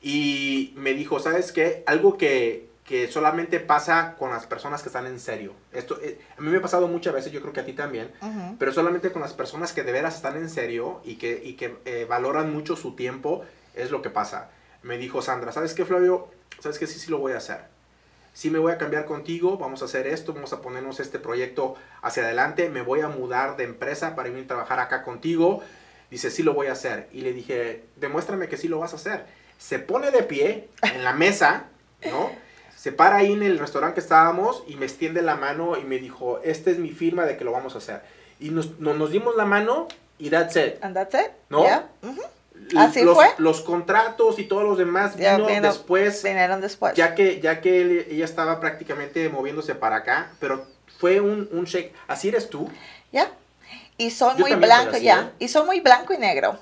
Y me dijo, ¿sabes qué? Algo que, que solamente pasa con las personas que están en serio. Esto, eh, a mí me ha pasado muchas veces, yo creo que a ti también, Ujú. pero solamente con las personas que de veras están en serio y que, y que eh, valoran mucho su tiempo, es lo que pasa. Me dijo Sandra, ¿sabes qué, Flavio? ¿Sabes qué? Sí, sí lo voy a hacer. Sí me voy a cambiar contigo, vamos a hacer esto, vamos a ponernos este proyecto hacia adelante, me voy a mudar de empresa para ir a trabajar acá contigo. Dice, sí lo voy a hacer. Y le dije, demuéstrame que sí lo vas a hacer. Se pone de pie en la mesa, ¿no? Se para ahí en el restaurante que estábamos y me extiende la mano y me dijo, esta es mi firma de que lo vamos a hacer. Y nos, no- nos dimos la mano y that's it. And that's it. ¿No? Yeah. L- Así los, fue. los contratos y todos los demás Ya vino vino- después, Vinieron después. ya que, ya que él- ella estaba prácticamente moviéndose para acá, pero fue un, un shake. ¿Así eres tú? ¿Ya? Y soy Yo muy blanco, así, ya. ¿eh? Y soy muy blanco y negro.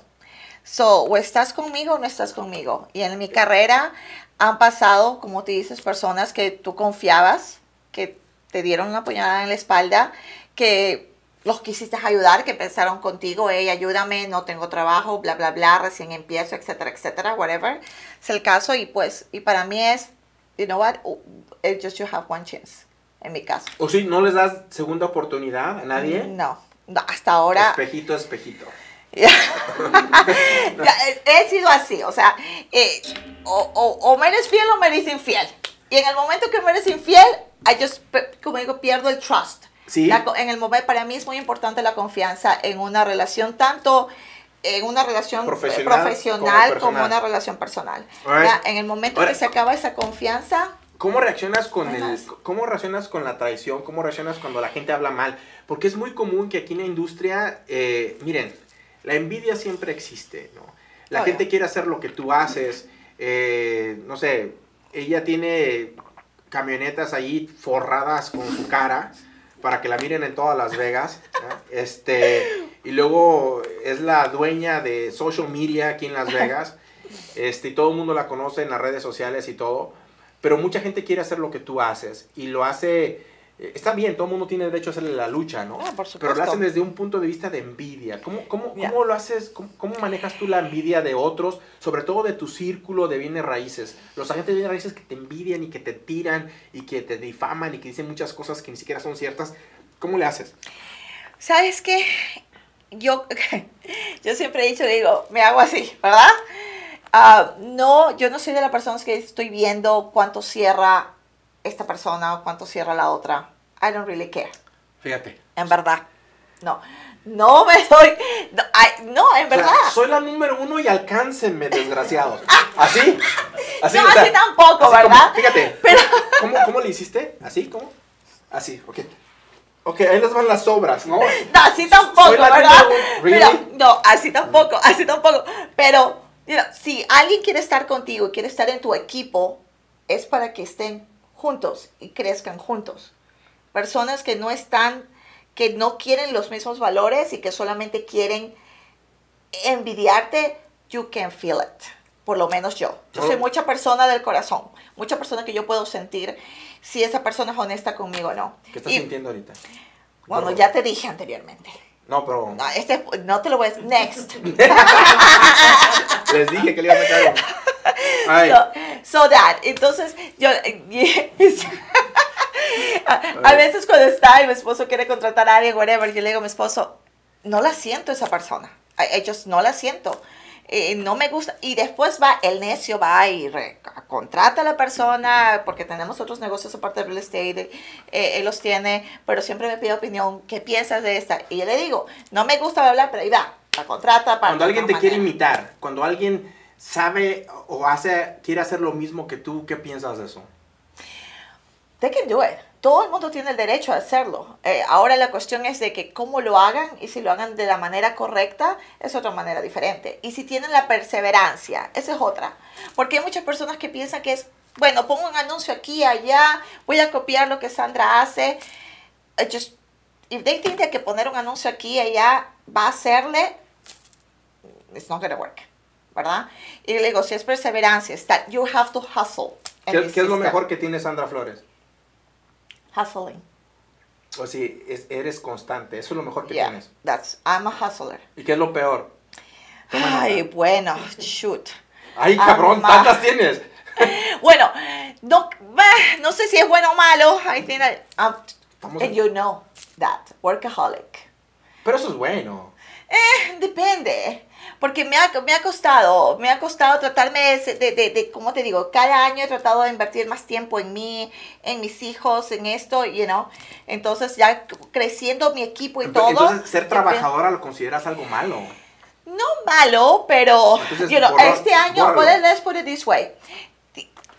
So, o estás conmigo o no estás conmigo. Y en mi carrera han pasado, como te dices, personas que tú confiabas, que te dieron una puñalada en la espalda, que los quisiste ayudar, que pensaron contigo, hey, ayúdame, no tengo trabajo, bla, bla, bla, recién empiezo, etcétera, etcétera, whatever. Es el caso y pues, y para mí es, you know what, it's just you have one chance, en mi caso. ¿O sí, no les das segunda oportunidad a nadie? No, no, hasta ahora. Espejito, espejito. He, sido así, o sea, eh, o, o, o me eres fiel o me eres infiel. Y en el momento que me eres infiel, pe- como digo, pierdo el trust. Sí. La en el momento, para mí es muy importante la confianza en una relación, tanto en una relación eh, Profesional profesional, como como, una relación personal. Alright. Ya, En el momento Ahora- que se acaba esa confianza, ¿Cómo reaccionas con el, cómo reaccionas con la traición? ¿Cómo reaccionas cuando la gente habla mal? Porque es muy común que aquí en la industria, eh, miren, la envidia siempre existe, ¿no? La gente quiere hacer lo que tú haces, eh, no sé, ella tiene camionetas ahí forradas con su cara para que la miren en todas Las Vegas, ¿no? este, y luego es la dueña de social media aquí en Las Vegas, este, y todo el mundo la conoce en las redes sociales y todo, pero mucha gente quiere hacer lo que tú haces y lo hace, eh, está bien, todo el mundo tiene derecho a hacerle la lucha, ¿no? Ah, por pero lo supuesto. hacen desde un punto de vista de envidia. ¿Cómo, cómo, cómo lo haces? Cómo, cómo manejas tú la envidia de otros, sobre todo de tu círculo de bienes raíces? Los agentes de bienes raíces que te envidian y que te tiran y que te difaman y que dicen muchas cosas que ni siquiera son ciertas. ¿Cómo le haces? ¿Sabes qué? Yo, yo siempre he dicho, digo, me hago así, ¿verdad? Ah, no, yo no soy de las personas que estoy viendo cuánto cierra esta persona o cuánto cierra la otra. I don't really care, Fíjate. en verdad. No, no me doy, no, I- no, en O sea, verdad. soy la número uno y alcáncenme, desgraciados. ¿Así? Así, No, o sea, así tampoco, así como- ¿verdad? fíjate. Pero- ¿cómo, ¿Cómo le hiciste? ¿Así? ¿Cómo? Así, ok. Ok, ahí les van las sobras, ¿no? No, así tampoco, ¿verdad? Pero, no, así tampoco, así tampoco. Pero, si alguien quiere estar contigo, quiere estar en tu equipo, es para que estén juntos y crezcan juntos. Personas que no están, que no quieren los mismos valores y que solamente quieren envidiarte, you can feel it. Por lo menos yo. Yo soy Oh. mucha persona del corazón, mucha persona que yo puedo sentir si esa persona es honesta conmigo o no. ¿Qué estás Y, sintiendo ahorita? Bueno, ya te dije anteriormente. No, pero No, este no te lo voy a decir. Next. les dije que le iba a. Ay, So, so that. Entonces, yo. a, veces cuando está y mi esposo quiere contratar a alguien, whatever, yo le digo a mi esposo, no la siento esa persona. Just no la siento. Eh, no me gusta. Y después va, el necio va y re- contrata a la persona, porque tenemos otros negocios aparte del real estate, eh, él los tiene, pero siempre me pide opinión, ¿qué piensas de esta? Y yo le digo, no me gusta hablar, pero ahí va, la contrata para cuando alguien te quiere imitar, cuando alguien sabe o hace, quiere hacer lo mismo que tú, ¿qué piensas de eso? They can do it. Todo el mundo tiene el derecho a hacerlo. Eh, ahora la cuestión es de que cómo lo hagan y si lo hagan de la manera correcta es otra manera diferente. Y si tienen la perseverancia, esa es otra. Porque hay muchas personas que piensan que es bueno, pongo un anuncio aquí, allá, voy a copiar lo que Sandra hace. Just, if they think that que poner un anuncio aquí, allá, va a hacerle, it's not gonna work, ¿verdad? Y le digo, si es perseverancia, es that you have to hustle. ¿Qué, es lo mejor que tiene Sandra Flores? Hustling. O si es- eres constante, eso es lo mejor que Yeah, tienes. that's, I'm a hustler. ¿Y qué es lo peor? Toma Ay, nota. bueno, shoot. Ay, cabrón, tantas tienes. Bueno, no, no sé si es bueno o malo. I think that, um, and you know that, workaholic. Pero eso es bueno. Eh, depende. Porque me ha, me ha costado, me ha costado tratarme de, de, de, de, ¿cómo te digo? Cada año he tratado de invertir más tiempo en mí, en mis hijos, en esto, you know. Entonces ya creciendo mi equipo y todo. Entonces, ser trabajadora lo consideras algo malo. No malo, pero, Entonces, you know, borra- este año, well, let's put it this way.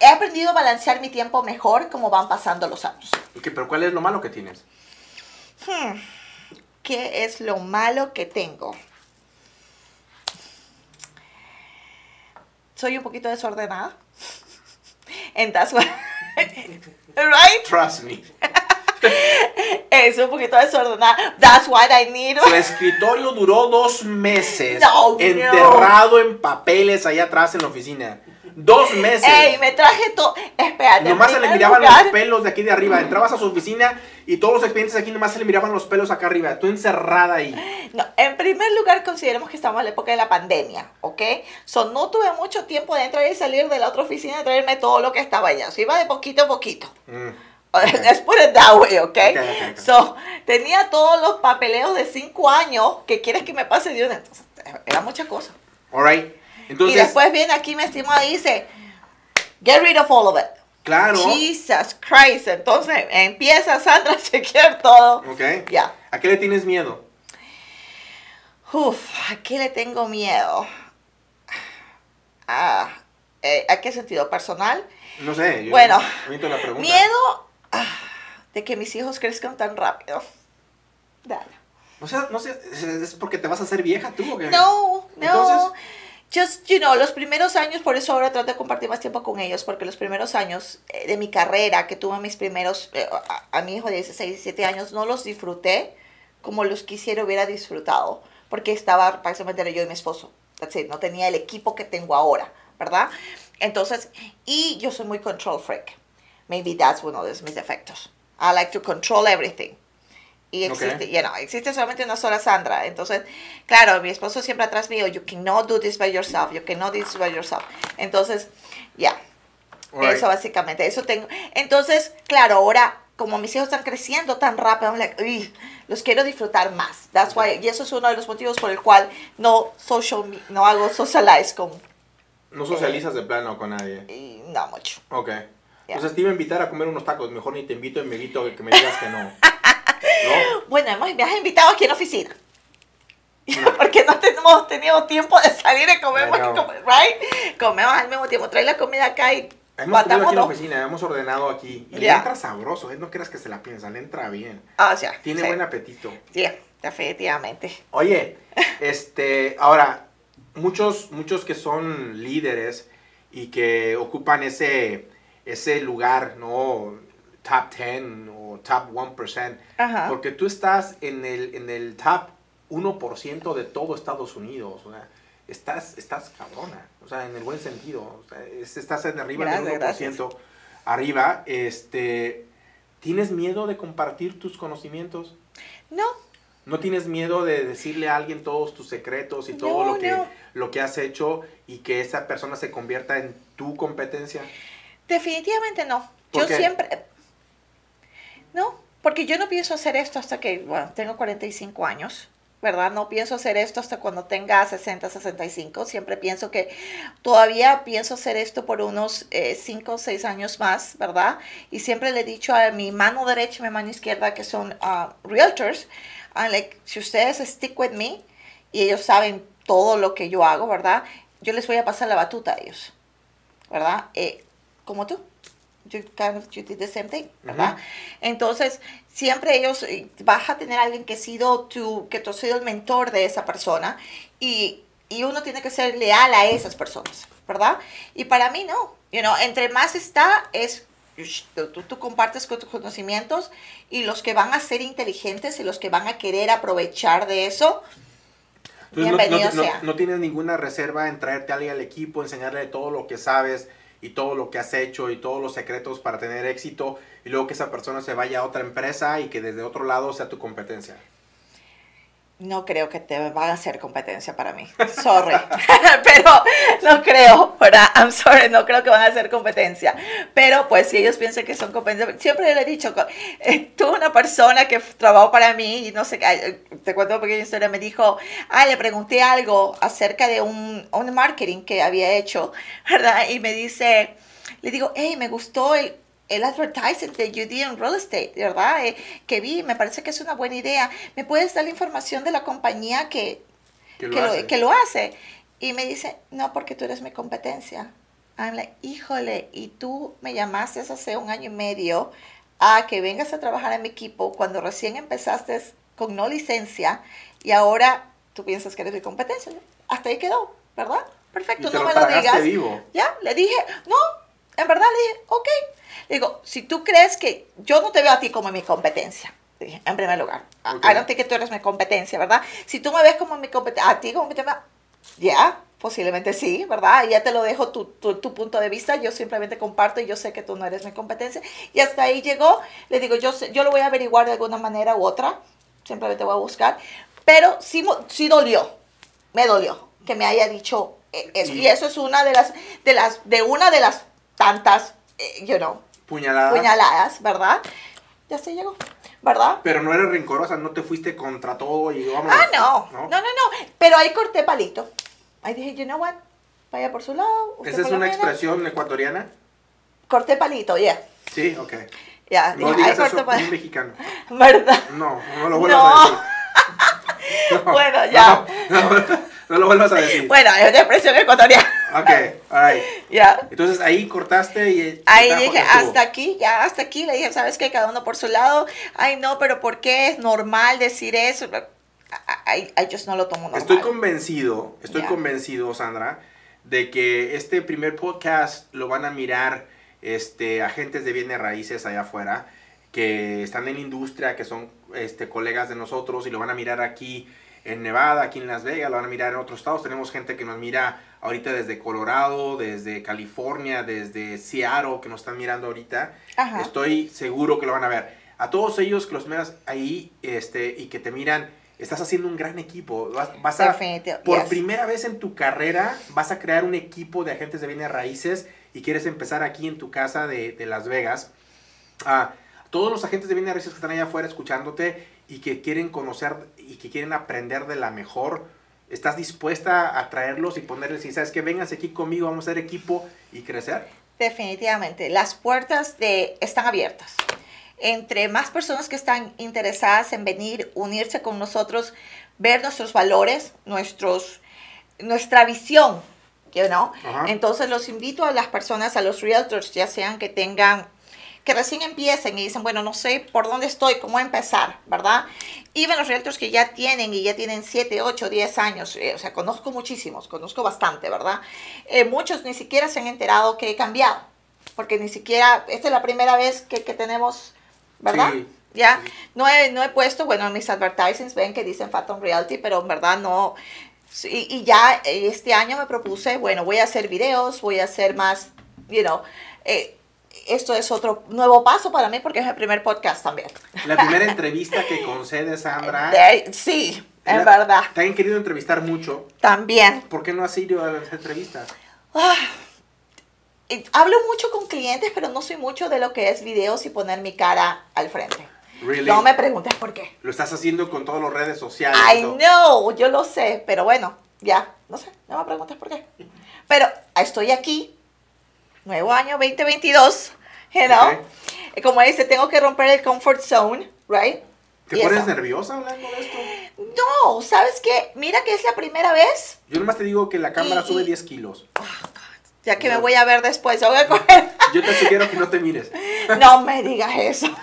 He aprendido a balancear mi tiempo mejor como van pasando los años. Ok, pero ¿cuál es lo malo que tienes? Hmm. ¿Qué es lo malo que tengo? Soy un poquito desordenada. And that's why, right? Trust me. Es un poquito desordenada. That's what I need. Su escritorio duró dos meses No, no. enterrado en papeles allá atrás en la oficina. Dos meses. Ey, me traje todo. Espérate. Nomás se le miraban lugar- los pelos de aquí de arriba. Entrabas a su oficina y todos los expedientes aquí nomás se le miraban los pelos acá arriba. Tú encerrada ahí. No, en primer lugar, consideremos que estamos en la época de la pandemia, ¿ok? So, no tuve mucho tiempo de entrar y salir de la otra oficina y traerme todo lo que estaba allá. So, iba de poquito a poquito. Mm. Let's put it that way, ¿ok? Ok, ok, ok. So, tenía todos los papeleos de cinco años que quieres que me pase de una. Entonces, era mucha cosa. Alright. y Entonces, después viene aquí mi estimado y dice, get rid of all of it. claro. Jesus Christ. Entonces empieza Sandra a chequear todo. Ok. Ya. ¿A qué le tienes miedo? Uf, ¿a qué le tengo miedo? Ah, eh, ¿A qué sentido? ¿Personal? No sé. yo Bueno, la pregunta. Miedo ah, de que mis hijos crezcan tan rápido. Dale. O sea, no sé, ¿es- ¿es porque te vas a hacer vieja tú o qué? No, no. Entonces- Just, you know, los primeros años, por eso ahora trato de compartir más tiempo con ellos, porque los primeros años eh, de mi carrera, que tuve mis primeros, eh, a, a mi hijo de 16, 17 años, no los disfruté como los quisiera hubiera disfrutado, porque estaba prácticamente yo y mi esposo. That's it, no tenía el equipo que tengo ahora, ¿verdad? Entonces, y yo soy muy control freak. Maybe that's one of mis defectos. I like to control everything. Y existe, you know, existe solamente una sola Sandra. Entonces, claro, mi esposo siempre atrás mío, you cannot do this by yourself, you cannot do this by yourself. Entonces, ya, Alright. eso básicamente, eso tengo. Entonces, claro, ahora, como mis hijos están creciendo tan rápido, I'm like, "Uy, los quiero disfrutar más. That's why, y eso es uno de los motivos por el cual no social, no hago socialize con, No socializas de plano con nadie. y no mucho. Ok. Entonces te iba a invitar a comer unos tacos. Mejor ni te invito y me evito que me digas que no. ¿No? Bueno, hemos, me has invitado aquí en la oficina. Porque no tenemos tenido tiempo de salir y know. comer, right? Comemos al mismo tiempo. Trae la comida acá y Hemos aquí en la oficina, hemos ordenado aquí. Y le entra sabroso, ¿eh? No creas que se la piensa, le entra bien. Ah. Tiene sí. buen apetito. Sí, definitivamente. Oye, este, ahora, muchos, muchos que son líderes y que ocupan ese, ese lugar, ¿no? Top 10 o top 1%, Ajá. porque tú estás en el, en el top 1% de todo Estados Unidos, o sea, estás, estás cabrona, o sea, en el buen sentido, o sea, es- estás en arriba del Gracias, 1% arriba, este, ¿tienes miedo de compartir tus conocimientos? No, ¿No tienes miedo de decirle a alguien todos tus secretos y todo No, lo, que, no. lo que has hecho y que esa persona se convierta en tu competencia? definitivamente no. ¿Por Yo qué? siempre... No, porque yo no pienso hacer esto hasta que, bueno, tengo 45 años. ¿verdad? No pienso hacer esto hasta cuando tenga 60, 65. Siempre pienso que todavía pienso hacer esto por unos 5 o 6 años más, ¿verdad? Y siempre le he dicho a mi mano derecha y mi mano izquierda, que son ah, realtors, I'm like, si ustedes stick with me y ellos saben todo lo que yo hago, ¿verdad? Yo les voy a pasar la batuta a ellos, ¿verdad? Eh, como tú. You, kind of, you did the same thing, ¿verdad? Ujú. Entonces, siempre ellos, eh, vas a tener alguien que ha sido tu, que tú has sido el mentor de esa persona y, y uno tiene que ser leal a esas personas. ¿verdad? Y para mí no. You know, entre más está, es tú, tú, compartes con tus conocimientos y los que van a ser inteligentes y los que van a querer aprovechar de eso, bienvenidos no, no, no, tienes ninguna reserva en traerte a alguien al equipo, enseñarle todo lo que sabes y todo lo que has hecho y todos los secretos para tener éxito y luego que esa persona se vaya a otra empresa y que desde otro lado sea tu competencia no creo que te van a hacer competencia para mí. Sorry. Pero no creo, ¿verdad? I'm sorry, no creo que van a hacer competencia. Pero pues si ellos piensan que son competencia, siempre le he dicho, eh, tuve una persona que trabajó para mí y no sé, te cuento una pequeña historia, me dijo, ah, le pregunté algo acerca de un, un marketing que había hecho, ¿verdad? Y me dice, le digo, hey, me gustó el el advertising de Judean Real Estate, ¿verdad? Eh, que vi, me parece que es una buena idea. ¿Me puedes dar la información de la compañía que, que, lo, hace? Y me dice, no, porque tú eres mi competencia. I'm like, híjole, y tú me llamaste hace un año y medio a que vengas a trabajar en mi equipo cuando recién empezaste con no licencia y ahora tú piensas que eres mi competencia. Hasta ahí quedó, ¿verdad? Perfecto, no me lo digas. Ya, le dije, no, en verdad le dije, ok, digo, si tú crees que yo no te veo a ti como mi competencia, en primer lugar. Okay. I don't think que tú eres mi competencia, ¿verdad? Si tú me ves como mi competencia, a ti como mi tema, ya, posiblemente sí, ¿verdad? Ya te lo dejo tu, tu, punto de vista, yo simplemente comparto y yo sé que tú no eres mi competencia. Y hasta ahí llegó, le digo, yo, yo lo voy a averiguar de alguna manera u otra, simplemente voy a buscar, pero sí, sí dolió, me dolió que me haya dicho eh, eso. Y eso es una de las, de las, de una de las tantas, eh, you know, Puñaladas. Puñaladas, ¿verdad? Ya se llegó, ¿verdad? Pero no eres rencorosa, no te fuiste contra todo y vamos. Ah, no. no. No, no, Pero ahí corté palito. Ahí dije, you know what? Vaya por su lado. ¿Esa es una expresión ecuatoriana? Corté palito, ya. Yeah. Sí, ok. Ya, no digas eso, un mexicano. ¿Verdad? No, no lo vuelvas a decir. bueno, ya. No, lo vuelvas a decir. Bueno, es de expresión ecuatoriana. Ok, alright. Ya. Entonces ahí cortaste y. Ahí dije, hasta aquí, ya hasta aquí. Le dije, ¿sabes qué? Cada uno por su lado. Ay, no, pero ¿por qué es normal decir eso? I just no lo tomo normal. Estoy convencido, estoy convencido, Sandra, de que este primer podcast lo van a mirar este, agentes de bienes raíces allá afuera que están en la industria, que son este, colegas de nosotros y lo van a mirar aquí en Nevada, aquí en Las Vegas, lo van a mirar en otros estados. Tenemos gente que nos mira ahorita desde Colorado, desde California, desde Seattle, que nos están mirando ahorita. Estoy seguro que lo van a ver. A todos ellos que los miras ahí este, y que te miran, estás haciendo un gran equipo. Vas, a, por primera vez en tu carrera, vas a crear un equipo de agentes de bienes raíces y quieres empezar aquí en tu casa de, de Las Vegas. a todos los agentes de bienes raíces que están allá afuera escuchándote y que quieren conocer y que quieren aprender de la mejor, ¿estás dispuesta a traerlos y ponerles y sabes que vengas aquí conmigo, vamos a ser equipo y crecer? Definitivamente, las puertas de, están abiertas. Entre más personas que están interesadas en venir, unirse con nosotros, ver nuestros valores, nuestros, nuestra visión, you know? Entonces los invito a las personas, a los realtors, ya sean que tengan que recién empiecen y dicen, bueno, no sé por dónde estoy, cómo empezar, ¿verdad? Y ven los realtors que ya tienen y ya tienen 7, 8, 10 años, eh, o sea, conozco muchísimos, conozco bastante, ¿verdad? Eh, muchos ni siquiera se han enterado que he cambiado, porque ni siquiera, esta es la primera vez que, que tenemos, ¿verdad? Ya, no he, no he puesto, bueno, en mis advertisings ven que dicen Phantom Realty, pero en verdad no, y, y, ya este año me propuse, bueno, voy a hacer videos, voy a hacer más, you know, eh, esto es otro nuevo paso para mí porque es el primer podcast también. La primera entrevista que concede Sandra. sí, en verdad. Te han querido entrevistar mucho. También. ¿Por qué no has ido a las entrevistas? Ah, hablo mucho con clientes, pero no soy mucho de lo que es videos y poner mi cara al frente. No me preguntes por qué. Lo estás haciendo con todas las redes sociales. I know, yo lo sé, pero bueno, ya, no sé, no me preguntes por qué. Pero estoy aquí nuevo año 2022, you know? Como dice, tengo que romper el comfort zone, right? ¿Te pones nerviosa hablando de esto? No, ¿sabes qué? Mira que es la primera vez. Yo nomás te digo que la cámara sube 10 kilos. Oh, ya que me voy a ver después, yo, yo te sugiero que no te mires. No me digas eso.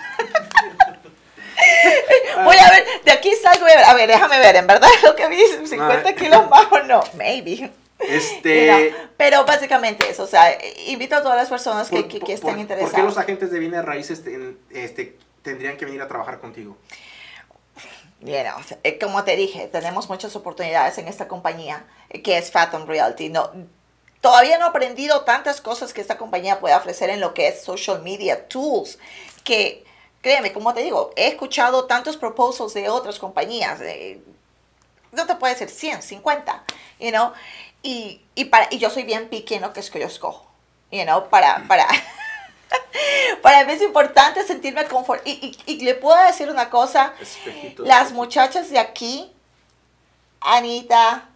voy a ver, de aquí salgo a ver, a ver, déjame ver, en verdad lo que vi, 50 kilos más o no, maybe. Este, Pero básicamente eso, o sea, invito a todas las personas que, por- que, que estén por- interesadas. ¿Por qué los agentes de bienes raíces ten- este, tendrían que venir a trabajar contigo? Know, eh, como te dije, tenemos muchas oportunidades en esta compañía eh, que es Fathom Realty. No, todavía no he aprendido tantas cosas que esta compañía puede ofrecer en lo que es social media tools, que créeme, como te digo, he escuchado tantos proposals de otras compañías, eh, no te puede decir 100, 50, you know, y, y, para, y yo soy bien picky en lo que es que yo escojo, you know, para, para, para mí es importante sentirme confort y, y, y le puedo decir una cosa, las muchachas de aquí, Anita,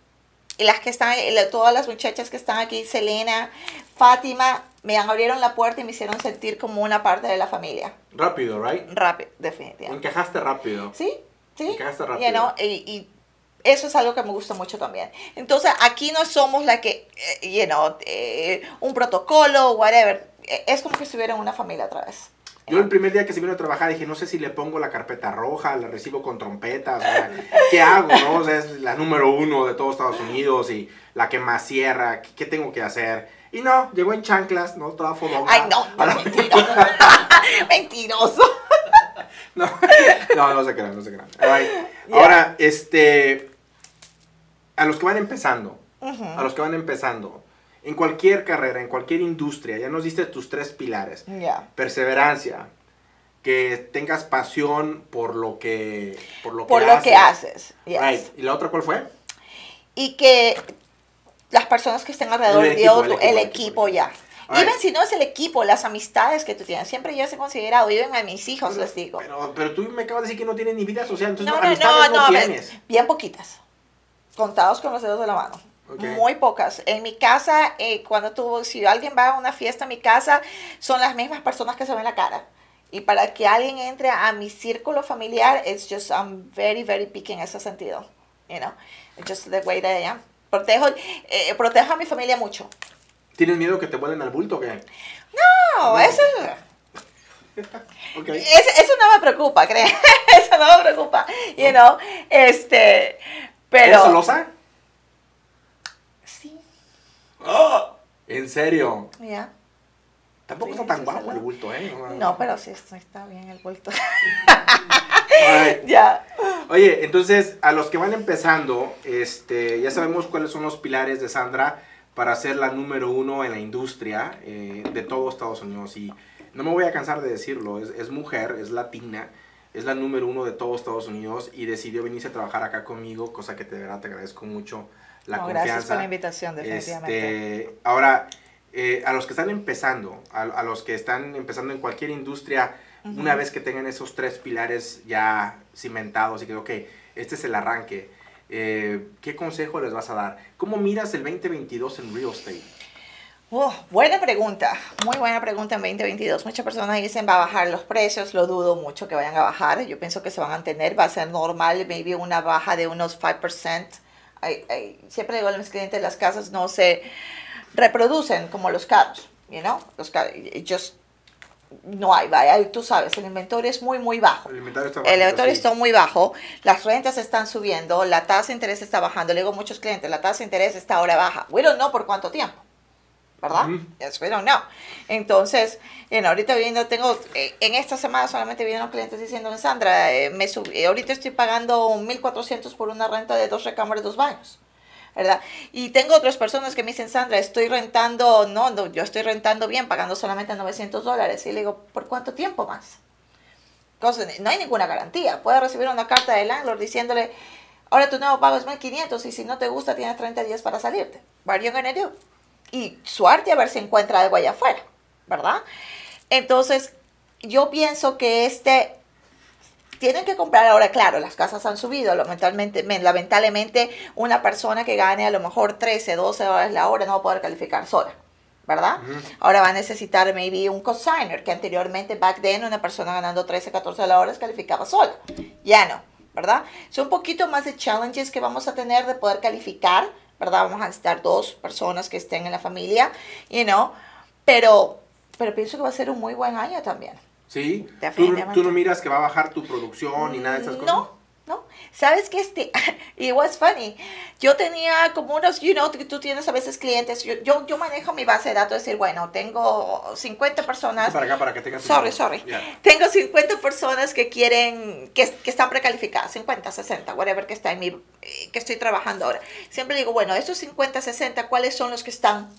y las que están, todas las muchachas que están aquí, Selena, Fátima, me abrieron la puerta y me hicieron sentir como una parte de la familia. Rápido, right? Rápido, definitivamente. Encajaste rápido. Sí, sí. Encajaste You rápido. know, y, y eso es algo que me gusta mucho también. Entonces, aquí no somos la que, eh, you know, eh, un protocolo, whatever. Eh, Es como que estuviera en una familia otra vez. Yo el primer día que se vino a trabajar dije, no sé si le pongo la carpeta roja, la recibo con trompetas, o sea, ¿qué hago? No? O sea, es la número uno de todos Estados Unidos y la que más cierra, ¿qué, tengo que hacer? Y no, llegó en chanclas, ¿no? Toda fodonga. Ay, no, no, mentiroso. Mentiroso. No, no, no se crean, no se crean. Alright. Ahora, este, a los que van empezando, Ujú. a los que van empezando, en cualquier carrera, en cualquier industria, ya nos diste tus tres pilares. Ya. Perseverancia, que tengas pasión por lo que, por lo Por que lo haces. que haces. yes. Right. ¿Y la otra cuál fue? Y que las personas que estén alrededor El de equipo, otro, el equipo, el el equipo, equipo. ya. Alright. Even si no es el equipo, las amistades que tú tienes. Siempre yo he considerado, even a mis hijos les digo. Pero, pero tú me acabas de decir que no tienes ni vida social, entonces No, no, amistades no, no, no, tienes. bien poquitas. Contados con los dedos de la mano. Muy pocas. En mi casa, eh, cuando tú, si alguien va a una fiesta en mi casa, son las mismas personas que se ven la cara. Y para que alguien entre a mi círculo familiar, it's just, I'm very, very picky en ese sentido. You know, it's just the way that I am. Protejo, eh, protejo a mi familia mucho. ¿Tienes miedo que te vuelen al bulto o qué? No, eso, Ok. eso, eso no me preocupa, creo. eso no me preocupa. You know, este, pero... ¿Eres celosa? Sí, ¡Oh! ¿En serio? ya. Tampoco Sí, está tan guapo el bulto, ¿eh? No, pero sí, está bien el. Alright. ya. Oye, entonces, a los que van empezando, este, ya sabemos cuáles son los pilares de Sandra para ser la número uno en la industria eh, de todo Estados Unidos. Y no me voy a cansar de decirlo, es, es mujer, es latina, es la número uno de todo Estados Unidos y decidió venirse a trabajar acá conmigo, cosa que de verdad te agradezco mucho la No, confianza. gracias por la invitación, definitivamente. Este, ahora, eh, a los que están empezando, a, a los que están empezando en cualquier industria, una vez que tengan esos tres pilares ya cimentados y que, ok, este es el arranque, eh, ¿qué consejo les vas a dar? ¿Cómo miras el 2022 en real estate? Oh, buena pregunta, muy buena pregunta en 2022. Muchas personas dicen va a bajar los precios, lo dudo mucho que vayan a bajar. Yo pienso que se van a mantener, va a ser normal, maybe una baja de unos 5%. Ay, ay, siempre digo a mis clientes, las casas no se reproducen como los carros, you know? Los carros, just no hay, vaya, tú sabes, el inventario es muy, muy bajo. El inventario está El bajito, inventario sí. está muy bajo, las rentas están subiendo, la tasa de interés está bajando. Le digo a muchos clientes, la tasa de interés está ahora baja. We don't know por cuánto tiempo, ¿verdad? Ujú. Yes, we don't know. Entonces, you know, ahorita viendo, tengo, eh, en esta semana solamente vienen los clientes diciendo, Sandra, eh, me sub- eh, ahorita estoy pagando 1.400 por una renta de dos recámaras, dos baños. ¿verdad? Y tengo otras personas que me dicen, Sandra, estoy rentando, no, no, yo estoy rentando bien, pagando solamente 900 dólares. Y le digo, ¿por cuánto tiempo más? Cosa- no hay ninguna garantía. Puede recibir una carta del landlord diciéndole, ahora tu nuevo pago es 1500 y si no te gusta tienes 30 días para salirte. What are you gonna do? Y suerte a ver si encuentra algo allá afuera, ¿verdad? Entonces, yo pienso que este tienen que comprar ahora, claro, las casas han subido, lamentablemente, men- lamentablemente una persona que gane a lo mejor 13, 12 dólares la hora no va a poder calificar sola, ¿verdad? Ahora va a necesitar maybe un cosigner, que anteriormente, back then, una persona ganando 13, 14 la hora calificaba sola, ya no, ¿verdad? Son un poquito más de challenges que vamos a tener de poder calificar, ¿verdad? Vamos a necesitar dos personas que estén en la familia, you know, pero, pero pienso que va a ser un muy buen año también. ¿Sí? ¿Tú, no miras que va a bajar tu producción ni nada de esas cosas? No, ¿no? ¿Sabes qué? Este, y was funny. Yo tenía como unos, you know, tú tienes a veces clientes, yo, yo, yo manejo mi base de datos, decir, bueno, tengo 50 personas. para acá, para que tengas... Sorry, sorry. Tengo 50 personas que quieren, que, que, están precalificadas, 50, 60, whatever que está en mi, que estoy trabajando ahora. Siempre digo, bueno, esos 50, 60, ¿cuáles son los que están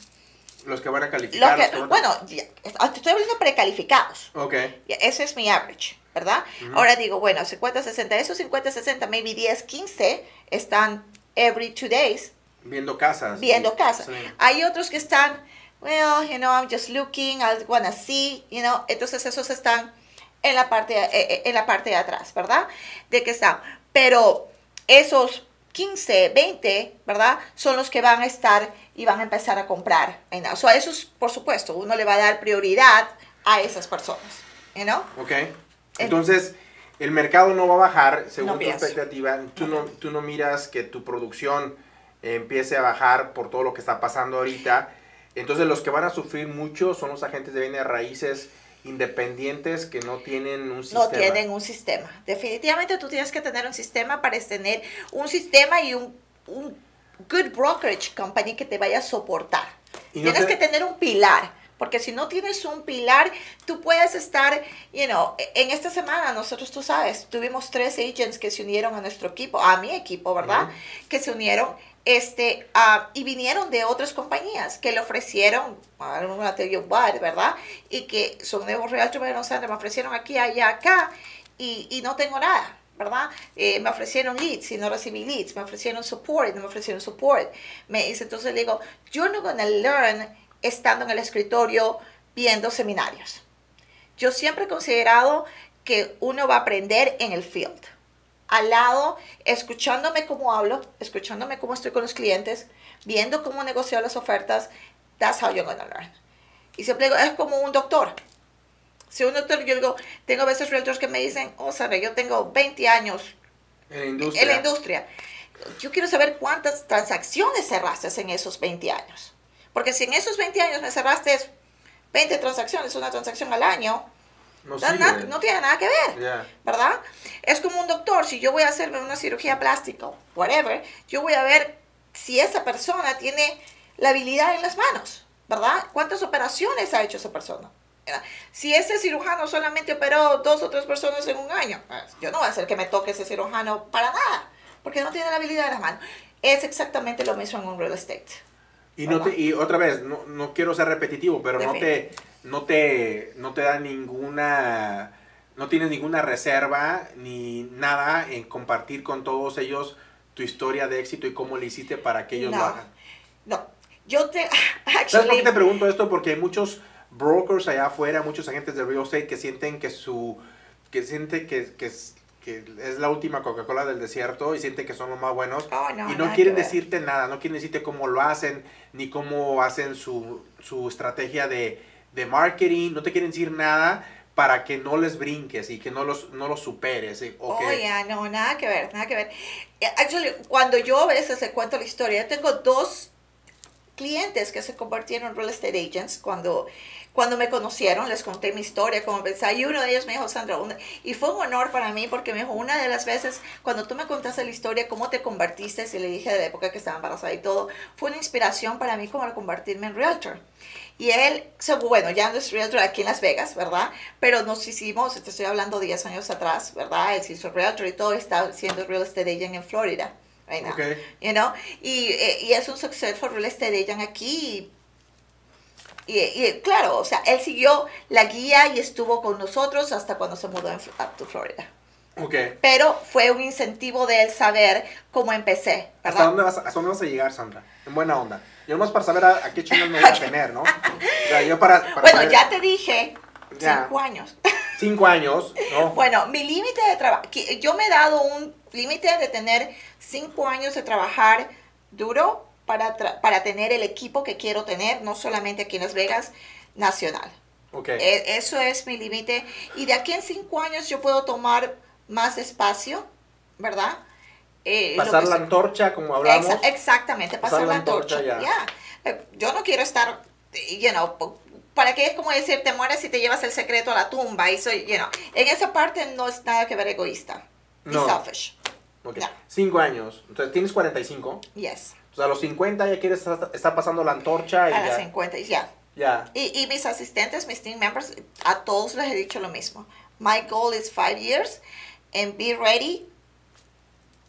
los que van a calificar. bueno, estoy hablando precalificados. Ok. Ese es mi average, ¿verdad? Ahora digo, bueno, 50, 60, esos 50, 60, maybe 10, 15 están every two days. Viendo casas. Viendo casas. Hay otros que están, well, you know, I'm just looking, I wanna see, you know, entonces esos están en la parte, eh, eh, en la parte de atrás, ¿verdad? De que están. Pero esos 15, 20, ¿verdad? Son los que van a estar y van a empezar a comprar. O sea, eso es, por supuesto, uno le va a dar prioridad a esas personas, ¿no? Ok. Entonces, el mercado no va a bajar según tu expectativa. Tú no, tú no miras que tu producción empiece a bajar por todo lo que está pasando ahorita. Entonces, los que van a sufrir mucho son los agentes de bienes raíces independientes que no tienen un sistema. No tienen un sistema. Definitivamente tú tienes que tener un sistema para tener un sistema y un, un good brokerage company que te vaya a soportar. tienes que tener un pilar. Porque si no tienes un pilar, tú puedes estar, you know, en esta semana nosotros, tú sabes, tuvimos tres agents que se unieron a nuestro equipo, a mi equipo, ¿verdad? Que se unieron este, uh, y vinieron de otras compañías que le ofrecieron, te digo ¿verdad? Y que son nuevos realtors, me ofrecieron aquí, allá, acá, y, y no tengo nada, ¿verdad? Eh, me ofrecieron leads y no recibí leads, me ofrecieron support, no me ofrecieron support. Me dice, entonces le digo, you're not gonna learn estando en el escritorio viendo seminarios. Yo siempre he considerado que uno va a aprender en el field al lado, escuchándome cómo hablo, escuchándome cómo estoy con los clientes, viendo cómo negocio las ofertas. That's how you're gonna learn. Y siempre digo, es como un doctor. Si un doctor, yo digo, tengo a veces realtors que me dicen, oh, sabe, yo tengo 20 años en la industria. En la industria. Yo quiero saber cuántas transacciones cerraste en esos 20 años. Porque si en esos 20 años me cerraste 20 transacciones, una transacción al año, no, tiene nada que ver, ¿verdad? Es como un doctor, si yo voy a hacerme una cirugía plástica, whatever, yo voy a ver si esa persona tiene la habilidad en las manos, ¿verdad? ¿Cuántas operaciones ha hecho esa persona? Si ese cirujano solamente operó dos o tres personas en un año, pues, yo no voy a hacer que me toque ese cirujano para nada, porque no tiene la habilidad en las manos. Es exactamente lo mismo en un real estate. Y, no y otra vez, no, no quiero ser repetitivo, pero no te, no te, no te da ninguna, no tienes ninguna reserva ni nada en compartir con todos ellos tu historia de éxito y cómo le hiciste para que ellos lo hagan. No, yo te... ¿Sabes por qué te pregunto esto? Porque hay muchos brokers allá afuera, muchos agentes de real estate que sienten que su, que siente que, que, que es la última Coca-Cola del desierto y sienten que son los más buenos oh, y no quieren decirte nada, no quieren decirte cómo lo hacen, ni cómo hacen su, su estrategia de, de marketing, no te quieren decir nada para que no les brinques y que no los, no los superes. ¿eh? O no, nada que ver, nada que ver. Eh, actually, cuando yo a veces le cuento la historia, tengo dos clientes que se convirtieron en real estate agents cuando cuando me conocieron, les conté mi historia, como pensaba, y uno de ellos me dijo, Sandra, y fue un honor para mí porque me dijo, una de las veces, cuando tú me contaste la historia, cómo te convertiste, y le dije de la época que estaba embarazada y todo, fue una inspiración para mí como convertirme en realtor. Y él, bueno, ya no es realtor aquí en Las Vegas, ¿verdad? Pero nos hicimos, te estoy hablando 10 años atrás, ¿verdad? Él se hizo realtor y todo, está siendo real estate agent en Florida. Right now, okay. you know? y, eh, y, es un successful real estate agent aquí y, claro, o sea, él siguió la guía y estuvo con nosotros hasta cuando se mudó a Florida. Okay. Pero fue un incentivo de él saber cómo empecé. ¿Hasta dónde, vas, ¿Hasta dónde vas a llegar, Sandra? En buena onda. Yo nomás para saber a, qué chingos me voy a tener, ¿no? O sea, yo para, bueno, ya te dije, cinco años. Cinco años, ¿no? Bueno, mi límite de trabajo, yo me he dado un límite de tener cinco años de trabajar duro para, para tener el equipo que quiero tener, no solamente aquí en Las Vegas, nacional. Okay. E, eso es mi límite. Y de aquí en cinco años yo puedo tomar más espacio, ¿verdad? Eh, pasar la antorcha, como hablamos. exactamente, pasar, la antorcha. ya. Eh, yo no quiero estar, you know, para que es como decir, te mueres y te llevas el secreto a la tumba. Y soy, you know, en esa parte no es nada que ver egoísta. No. selfish. Ok. No. Cinco años. Entonces, ¿tienes 45? Yes. O sea, a los 50 ya quieres estar, pasando la antorcha y A ya. 50 y ya. Ya. Y, y mis asistentes, mis team members, a todos les he dicho lo mismo. My goal is five years and be ready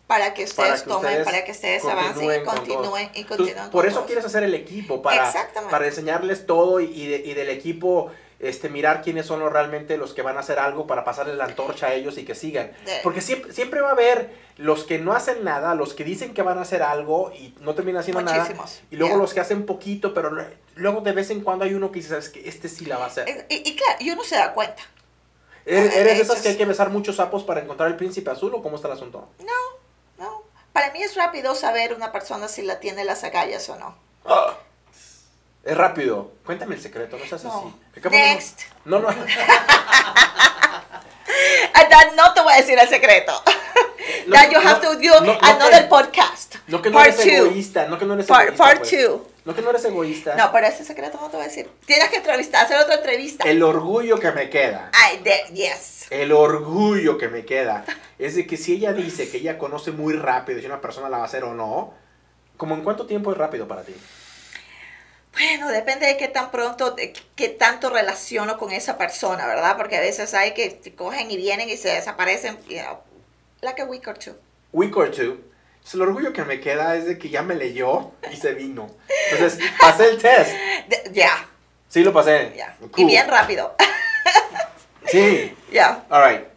para que Para ustedes que tomen, ustedes para que ustedes avancen y continúen y Entonces, continúen. por eso quieres hacer el equipo, para, para enseñarles todo y, y de- y del equipo este, mirar quiénes son los, realmente los que van a hacer algo para pasarles la antorcha a ellos y que sigan. Porque siempre, siempre va a haber los que no hacen nada, los que dicen que van a hacer algo y no terminan haciendo nada. Muchísimos. Y luego Yeah. los que hacen poquito, pero lue- luego de vez en cuando hay uno que dice, "Sabes que este sí la va a hacer. Y, y claro, y uno se da cuenta. ¿Eres, eh, eres de esas que hay que besar muchos sapos para encontrar el príncipe azul o cómo está el asunto? No, no. Para mí es rápido saber una persona si la tiene las agallas o no. Es rápido. Cuéntame el secreto, no seas No. así. Next. No, no. That no te voy a decir el secreto. No, that you no, have to do no, no another que- podcast. No que no part eres two. egoísta, no que no eres Part, egoísta. part pues. two. No que no eres egoísta. No, pero ese secreto no te voy a decir. Tienes que entrevistar, hacer otra entrevista. El orgullo que me queda. Ay, yes. El orgullo que me queda es de que si ella dice que ella conoce muy rápido si una persona la va a hacer o no, ¿como en cuánto tiempo es rápido para ti? Bueno, depende de qué tan pronto, de qué tanto relaciono con esa persona, ¿verdad? Porque a veces hay que cogen y vienen y se desaparecen, you know, like a week or two. Week or two. Entonces, el orgullo que me queda es de que ya me leyó y se vino. Entonces, pasé el test. Ya, Sí, lo pasé. ya. Y bien rápido. Sí. Ya. Alright.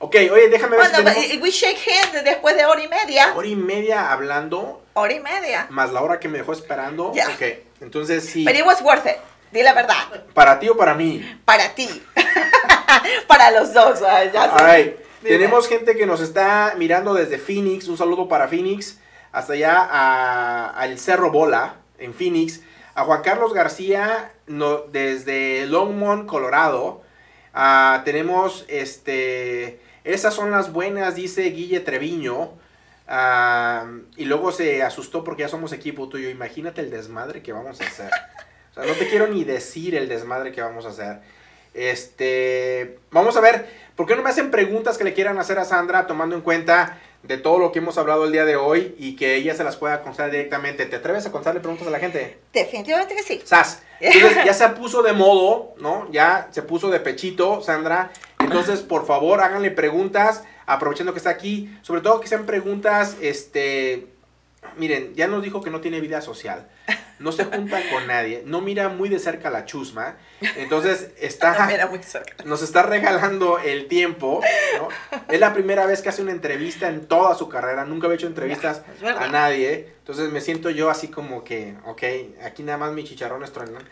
Ok, oye, déjame ver Bueno, si tenemos we shake hands después de hora y media. hora y media hablando, Hora y media. más la hora que me dejó esperando. Ya. Ok, entonces sí. But it was worth it. Di la verdad. ¿Para ti o para mí? Para ti. para los dos. ah, ya sé. Alright. Dime. Tenemos gente que nos está mirando desde Phoenix. Un saludo para Phoenix. Hasta allá a- al Cerro Bola, en Phoenix. A Juan Carlos García, no, desde Longmont, Colorado. Ah, tenemos este. Esas son las buenas, dice Guille Treviño. Ah, y luego se asustó porque ya somos equipo tuyo. Imagínate el desmadre que vamos a hacer. O sea, no te quiero ni decir el desmadre que vamos a hacer. Este, vamos a ver, ¿por qué no me hacen preguntas que le quieran hacer a Sandra tomando en cuenta de todo lo que hemos hablado el día de hoy y que ella se las pueda contestar directamente? ¿Te atreves a contestarle preguntas a la gente? Definitivamente que sí. Sas. Entonces ya se puso de modo, ¿no? Ya se puso de pechito, Sandra. Entonces, por favor, háganle preguntas, aprovechando que está aquí. Sobre todo que sean preguntas, este... Miren, ya nos dijo que no tiene vida social. No se junta con nadie. No mira muy de cerca la chusma. Entonces, está Mira, muy cerca. nos está regalando el tiempo, ¿no? Es la primera vez que hace una entrevista en toda su carrera, nunca había hecho entrevistas es a nadie, entonces me siento yo así como que, ok, aquí nada más mis chicharrones truenan.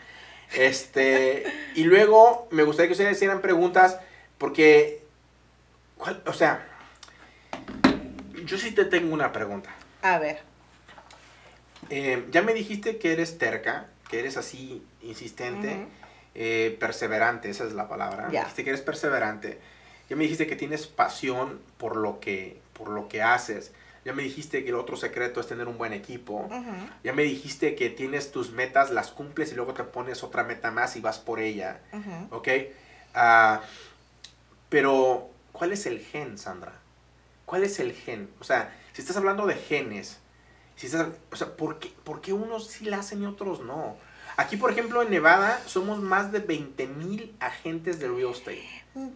Este, y luego me gustaría que ustedes hicieran preguntas, porque, ¿cuál? o sea, yo sí te tengo una pregunta. A ver. Eh, ya me dijiste que eres terca, que eres así insistente, eh, perseverante, esa es la palabra. Me Ya. dijiste que eres perseverante. Ya me dijiste que tienes pasión por lo que, por lo que haces. Ya me dijiste que el otro secreto es tener un buen equipo. Ya me dijiste que tienes tus metas, las cumples y luego te pones otra meta más y vas por ella. Ujú. ¿Ok? Pero, ¿cuál es el gen, Sandra? ¿Cuál es el gen? O sea, si estás hablando de genes, si estás, o sea, ¿por qué, por qué unos sí la hacen y otros no? Aquí, por ejemplo, en Nevada, somos más de 20 mil agentes de real estate. Y,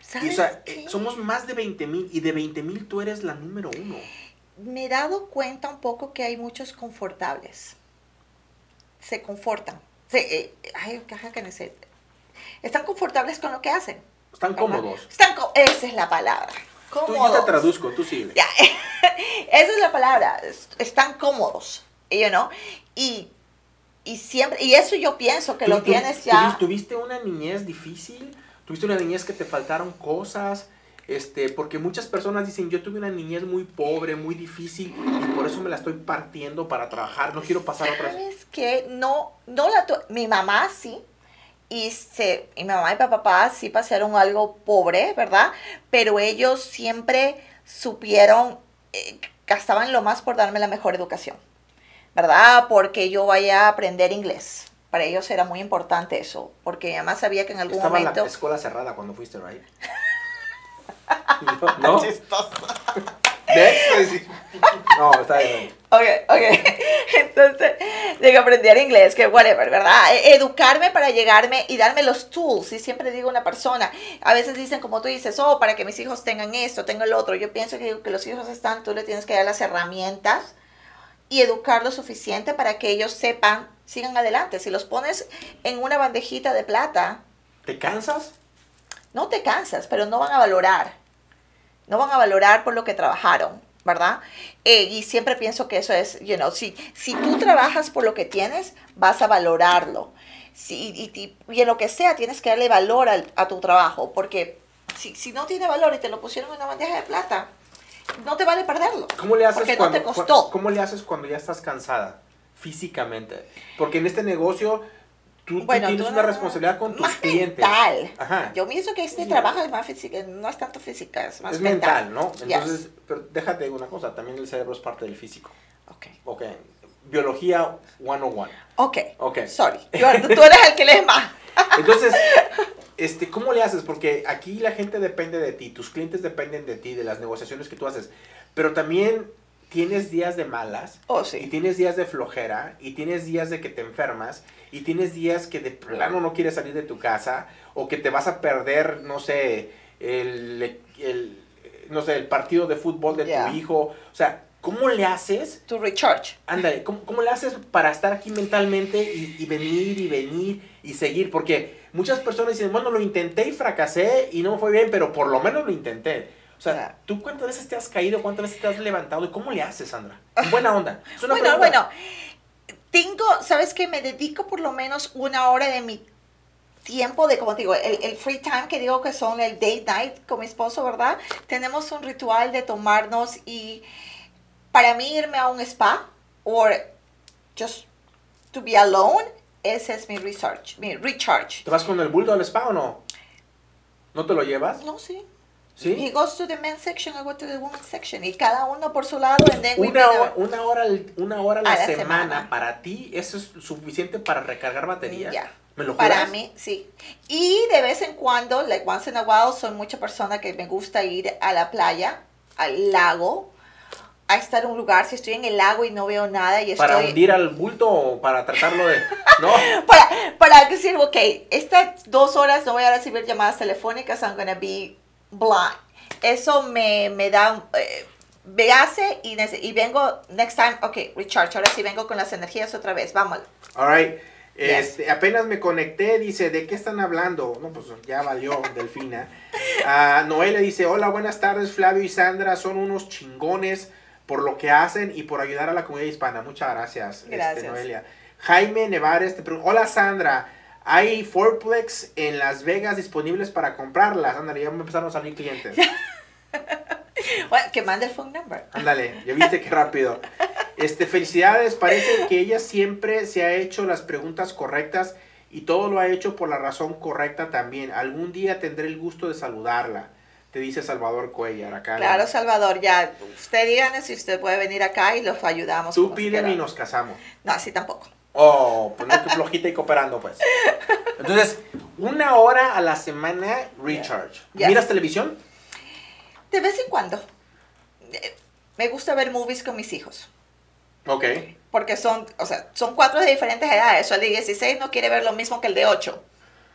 ¿Sabes o sea, qué? eh, somos más de 20 mil y de 20 mil tú eres la número uno. Me he dado cuenta un poco que hay muchos confortables. Se confortan. Se, eh, ay, it? Están confortables con lo que hacen. Están cómodos. Están esa es la palabra. Tú, Cómodos. yo te traduzco, tú sigue. Ya, esa es la palabra. es- Están cómodos, you know? Y, y siempre, y eso yo pienso que ¿Tú- lo tú- tienes ya. ¿Tuviste una niñez difícil? ¿Tuviste una niñez que te faltaron cosas? Este, porque muchas personas dicen, yo tuve una niñez muy pobre, muy difícil, y por eso me la estoy partiendo para trabajar, no quiero pasar otra vez. ¿Sabes qué? No, no la tu- mi mamá sí. Y se, mi mamá y mi papá sí pasaron algo pobre, ¿verdad? Pero ellos siempre supieron, eh, gastaban lo más por darme la mejor educación, ¿verdad? Porque yo vaya a aprender inglés. Para ellos era muy importante eso, porque mamá sabía que en algún Estaba momento... la escuela cerrada cuando fuiste, right? no, ¿no? Chistoso. Next, no, está bien. Ok, ok. Entonces, de que aprender inglés, que whatever, ¿verdad? E- Educarme para llegarme y darme los tools. Y siempre digo a una persona, a veces dicen, como tú dices, oh, para que mis hijos tengan esto, tengan lo otro. Yo pienso que, que los hijos están, tú le tienes que dar las herramientas y educar lo suficiente para que ellos sepan, sigan adelante. Si los pones en una bandejita de plata, ¿Te cansas? no te cansas, pero no van a valorar. No van a valorar por lo que trabajaron, ¿verdad? Eh, y siempre pienso que eso es, you know, si, si tú trabajas por lo que tienes, vas a valorarlo. Si, y, y- y en lo que sea, tienes que darle valor al- a tu trabajo, porque si, si no tiene valor y te lo pusieron en una bandeja de plata, no te vale perderlo. ¿Cómo le haces Porque no cuando te costó. ¿Cómo le haces cuando ya estás cansada físicamente? Porque en este negocio tú, tú Bueno, tienes tú una responsabilidad con tus más clientes. mental. Ajá. Yo pienso que este Sí. trabajo es más física, no es tanto física, es más es mental, ¿no? Yes. Entonces, pero déjate de una cosa, también el cerebro es parte del físico. Ok. Ok. Biología 101. Ok. Ok. Sorry. Yo- tú eres el que lees más. Entonces, este, ¿cómo le haces? Porque aquí la gente depende de ti, tus clientes dependen de ti, de las negociaciones que tú haces. Pero también tienes días de malas, Oh, y sí. tienes días de flojera, y tienes días de que te enfermas, y tienes días que de plano no quieres salir de tu casa, o que te vas a perder, no sé, el, el- no sé, el partido de fútbol de Yeah. tu hijo. O sea, ¿cómo le haces? To recharge. Ándale, ¿cómo, cómo le haces para estar aquí mentalmente y, y venir y venir y seguir? Porque muchas personas dicen, bueno, lo intenté y fracasé y no me fue bien, pero por lo menos lo intenté. O sea. ¿tú cuántas veces te has caído? ¿Cuántas veces te has levantado? ¿Y cómo le haces, Sandra? Buena onda. Es una Bueno, pregunta. bueno, tengo, ¿sabes qué? Me dedico por lo menos una hora de mi tiempo de, como digo, el, el free time que digo que son el date night con mi esposo, ¿verdad? Tenemos un ritual de tomarnos y para mí irme a un spa o just to be alone, ese es mi research, mi recharge. ¿Te vas con el bulldog al spa o no? ¿No te lo llevas? No, sí. He ¿Sí? goes to the men's section, I go to the women's section. Y cada uno por su lado. And then Una, hora- una hora, una hora a la, A la semana, semana. para ti, ¿eso es suficiente para recargar batería? Ya. ¿Me lo Para mí, sí. Y de vez en cuando, like once in a while, soy mucha persona que me gusta ir a la playa, al lago, a estar en un lugar. Si estoy en el lago y no veo nada y ¿Para estoy... hundir al bulto o para tratarlo de...? No. Para, para decir, ok, estas dos horas no voy a recibir llamadas telefónicas, I'm gonna be blind. Eso me, me da... Eh, me hace y, y vengo next time, ok, recharge, ahora sí vengo con las energías otra vez, vamos. Alright. Yes. Este, apenas me conecté, dice, ¿de qué están hablando? No, pues ya valió, Delfina. Noelia dice, hola, buenas tardes, Flavio y Sandra, son unos chingones por lo que hacen y por ayudar a la comunidad hispana. Muchas gracias, este, Gracias. Noelia. Jaime Nevares te pregunta, hola Sandra, ¿hay Fourplex en Las Vegas disponibles para comprarlas? Ándale, ya me empezaron a salir clientes. Bueno, que mande el phone number. Ándale, ya viste qué rápido. Este, felicidades, parece que ella siempre se ha hecho las preguntas correctas y todo lo ha hecho por la razón correcta también. Algún día tendré el gusto de saludarla, te dice Salvador Cuellar acá. Claro, Salvador, ya, usted díganos si usted puede venir acá y los ayudamos. Tú pídeme y nos casamos. No, así tampoco. Oh, pues no que flojita y cooperando, pues. Entonces, una hora a la semana recharge. Yes. ¿Miras televisión? De vez en cuando. eh, Me gusta ver movies con mis hijos. Ok. Porque son, o sea, son cuatro de diferentes edades. El de 16 no quiere ver lo mismo que el de 8.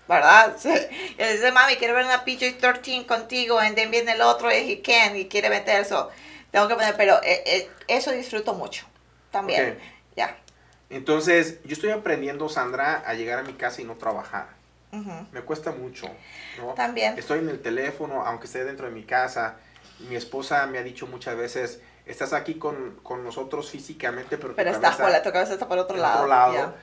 ¿Verdad? Y dice, mami, quiero ver una PG-13 contigo. Y then viene el otro y he can y quiere meter eso. Tengo que poner, pero eh, eh, eso disfruto mucho. También. Ok. Ya. Entonces, yo estoy aprendiendo, Sandra, a llegar a mi casa y no trabajar. Me cuesta mucho, ¿no? También. Estoy en el teléfono, aunque esté dentro de mi casa. Mi esposa me ha dicho muchas veces, estás aquí con, con nosotros físicamente, pero, tu Pero estás cabeza por la, tu cabeza está por otro lado. otro lado. ya.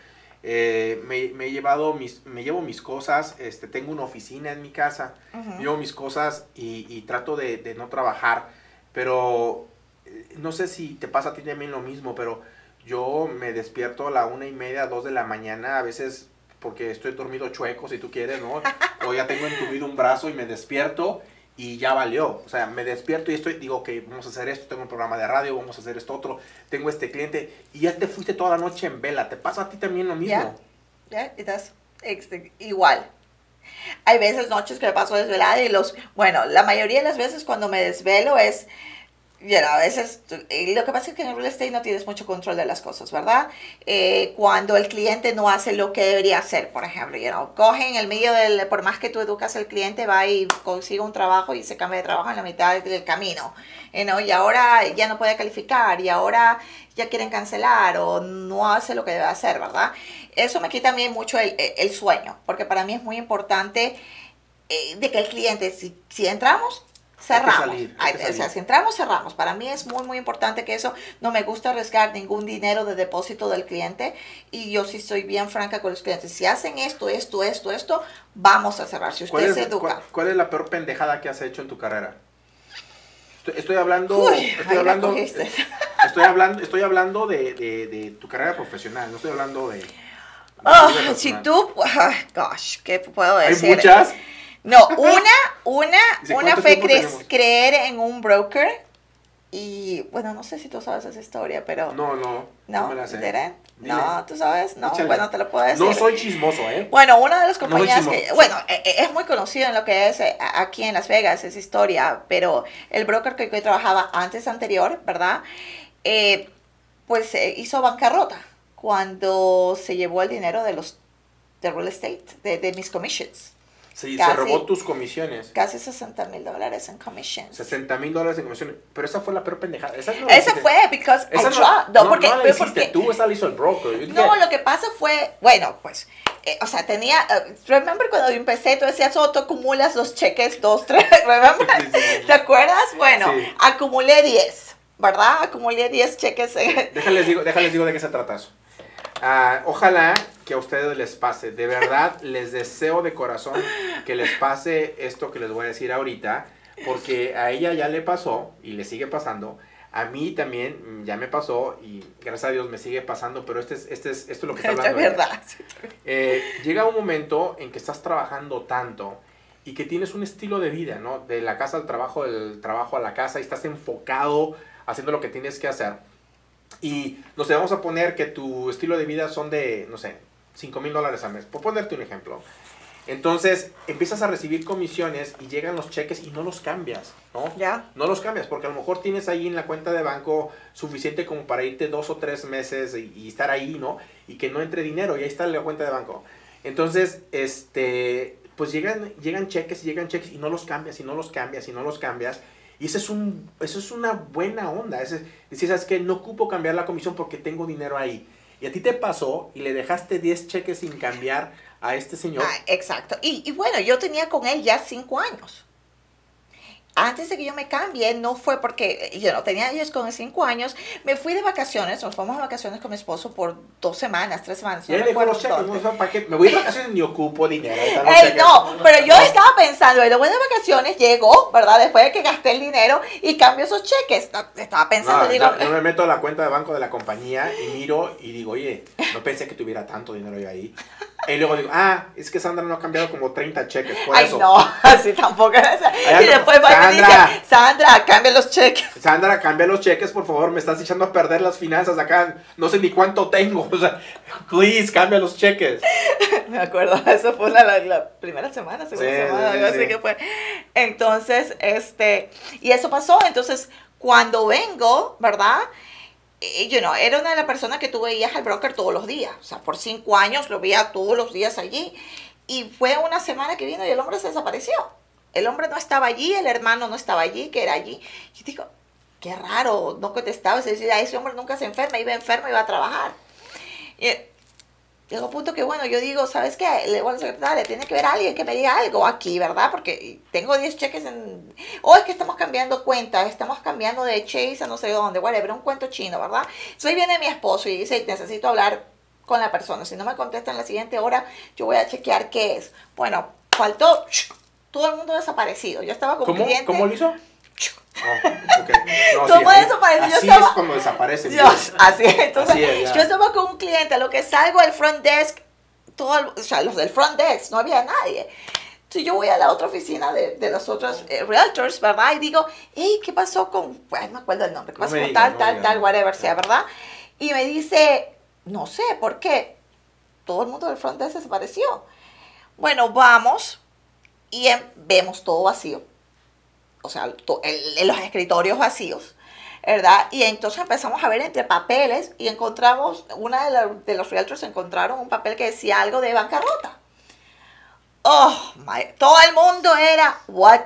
Eh, me, me he llevado mis, me llevo mis cosas, este, tengo una oficina en mi casa, llevo mis cosas y, y trato de, de no trabajar, pero eh, no sé si te pasa a ti también lo mismo, pero yo me despierto a la una y media, dos de la mañana, a veces porque estoy dormido chueco, si tú quieres, ¿no? O ya tengo entumido un brazo y me despierto y ya valió. O sea, me despierto y estoy, digo, ok, vamos a hacer esto, tengo un programa de radio, vamos a hacer esto otro, tengo este cliente y ya te fuiste toda la noche en vela. ¿Te pasa a ti también lo mismo? Ya, das este, igual. Hay veces, noches que me paso desvelada y los, bueno, la mayoría de las veces cuando me desvelo es you know, a veces, lo que pasa es que en el real estate no tienes mucho control de las cosas, ¿verdad? Eh, cuando el cliente no hace lo que debería hacer, por ejemplo, you know, coge en el medio del, por más que tú educas al cliente, va y consigue un trabajo y se cambia de trabajo en la mitad del camino, you know, y ahora ya no puede calificar, y ahora ya quieren cancelar o no hace lo que debe hacer, ¿verdad? Eso me quita a mucho el, el sueño, porque para mí es muy importante eh, de que el cliente, si, si entramos, cerramos. o sea, si entramos, cerramos. Para mí es muy, muy importante que eso, no me gusta arriesgar ningún dinero de depósito del cliente y yo sí soy bien franca con los clientes. Si hacen esto, esto, esto, esto, vamos a cerrar. Si usted se educa. Cuál, es la peor pendejada que has hecho en tu carrera? Estoy, hablando, estoy, hablando estoy hablando, estoy hablando de, de, tu carrera profesional, no estoy hablando de... Oh, si tú, gosh, ¿qué puedo decir? Hay muchas. No, una, una, una fue creer en un broker y bueno, no sé si tú sabes esa historia, pero... No, no, no, me la sé. No, tú sabes, no, bueno, te lo puedo decir. No soy chismoso, ¿eh? Bueno, una de las compañías que, bueno, e, e, es muy conocido en lo que es eh, aquí en Las Vegas, esa historia, pero el broker que yo trabajaba antes, anterior, ¿verdad? Eh, pues hizo bancarrota cuando se llevó el dinero de los de real estate, de, de mis commissions. Sí, se robó tus comisiones. Casi 60 mil dólares en comisiones. 60 mil dólares en comisiones. Pero esa fue la peor pendejada. Esa, no esa fue, because esa no, no, porque, no la hiciste tú, esa la hizo el broker. no, lo que pasa fue, bueno, pues, eh, o sea, tenía, uh, remember cuando yo empecé, tú decías, oh, tú acumulas los cheques, dos, tres, remember? ¿Te acuerdas? Bueno, acumulé 10, ¿verdad? Acumulé 10 cheques. Déjales digo, déjales digo de qué se trata eso. Ah, ojalá que a ustedes les pase. De verdad, les deseo de corazón que les pase esto que les voy a decir ahorita, porque a ella ya le pasó y le sigue pasando. A mí también ya me pasó y gracias a Dios me sigue pasando, pero este es, este es, esto es lo que está hablando. Es verdad. Eh, llega un momento en que estás trabajando tanto y que tienes un estilo de vida, ¿no? De la casa al trabajo, del trabajo a la casa y estás enfocado haciendo lo que tienes que hacer y no sé, vamos a poner que tu estilo de vida son de, no sé, 5 mil dólares al mes, por ponerte un ejemplo. Entonces empiezas a recibir comisiones y llegan los cheques y no los cambias, ¿no? Ya. No los cambias porque a lo mejor tienes ahí en la cuenta de banco suficiente como para irte dos o tres meses y, estar ahí, ¿no? Y que no entre dinero y ahí está la cuenta de banco. Entonces, este, pues llegan, llegan cheques y llegan cheques y no los cambias y no los cambias y no los cambias. Y eso es, un, eso es una buena onda. Es decir, ¿sabes qué? No ocupo cambiar la comisión porque tengo dinero ahí. Y a ti te pasó y le dejaste 10 cheques sin cambiar a este señor. Ah, exacto. Y, y bueno, yo tenía con él ya 5 años antes de que yo me cambie, no fue porque yo no tenía ellos con cinco años, me fui de vacaciones, nos fuimos de vacaciones con mi esposo por dos semanas, tres semanas. No me, los cheques, me voy de vacaciones ni ocupo dinero. no, pero yo estaba pensando, me voy de vacaciones, llego, ¿verdad? Después de que gasté el dinero y cambio esos cheques. Estaba pensando, no, digo... Yo, me meto a la cuenta de banco de la compañía y miro y digo, oye, no pensé que tuviera tanto dinero yo ahí. Y luego digo, ah, es que Sandra no ha cambiado como 30 cheques, por Ay, no, así tampoco. y después va y dice, Sandra, cambia los cheques. Sandra, cambia los cheques, por favor, me estás echando a perder las finanzas acá. No sé ni cuánto tengo. O sea, please, cambia los cheques. Me acuerdo, eso fue la, la primera semana, segunda semana, algo así que fue. Entonces, este, y eso pasó. Entonces, cuando vengo, ¿verdad? you know, era una de las personas que tú veías al broker todos los días. O sea, por cinco años lo veía todos los días allí. Y fue una semana que vino y el hombre se desapareció. El hombre no estaba allí, el hermano no estaba allí, que era allí. Y digo, qué raro, no contestaba. Es decir, ese hombre nunca se enferma, iba enfermo, iba a trabajar. Y, Llegó un punto que, bueno, yo digo, ¿sabes qué? Le digo a la secretaria, tiene que ver alguien que me diga algo aquí, ¿verdad? Porque tengo 10 cheques en... O es que estamos cambiando cuenta, estamos cambiando de Chase a no sé dónde, whatever, un cuento chino, ¿verdad? Soy viene mi esposo y dice, necesito hablar con la persona. Si no me contesta en la siguiente hora, yo voy a chequear qué es. Bueno, faltó todo el mundo desaparecido. Yo estaba con ¿Cómo? cliente. ¿Cómo lo hizo? Oh, okay. no, ¿Cómo sí, desaparece? Así yo estaba, es cuando desaparece. Dios, así es. Entonces, así es, yo estaba con un cliente, a lo que salgo al front desk, todo, o sea, los del front desk, no había nadie. Entonces yo voy a la otra oficina de, de los otros eh, realtors, ¿verdad? Y digo, hey, ¿qué pasó con, pues no me acuerdo el nombre, qué pasó con tal, tal, tal, whatever sea, ¿verdad? Y me dice, no sé, ¿por qué? Todo el mundo del front desk desapareció. Bueno, vamos y vemos todo vacío o sea, los escritorios vacíos. ¿verdad? Y entonces empezamos a ver entre papeles y encontramos, una de, los realtors encontraron un papel que decía algo de bancarrota. Oh, my, todo el mundo era, what?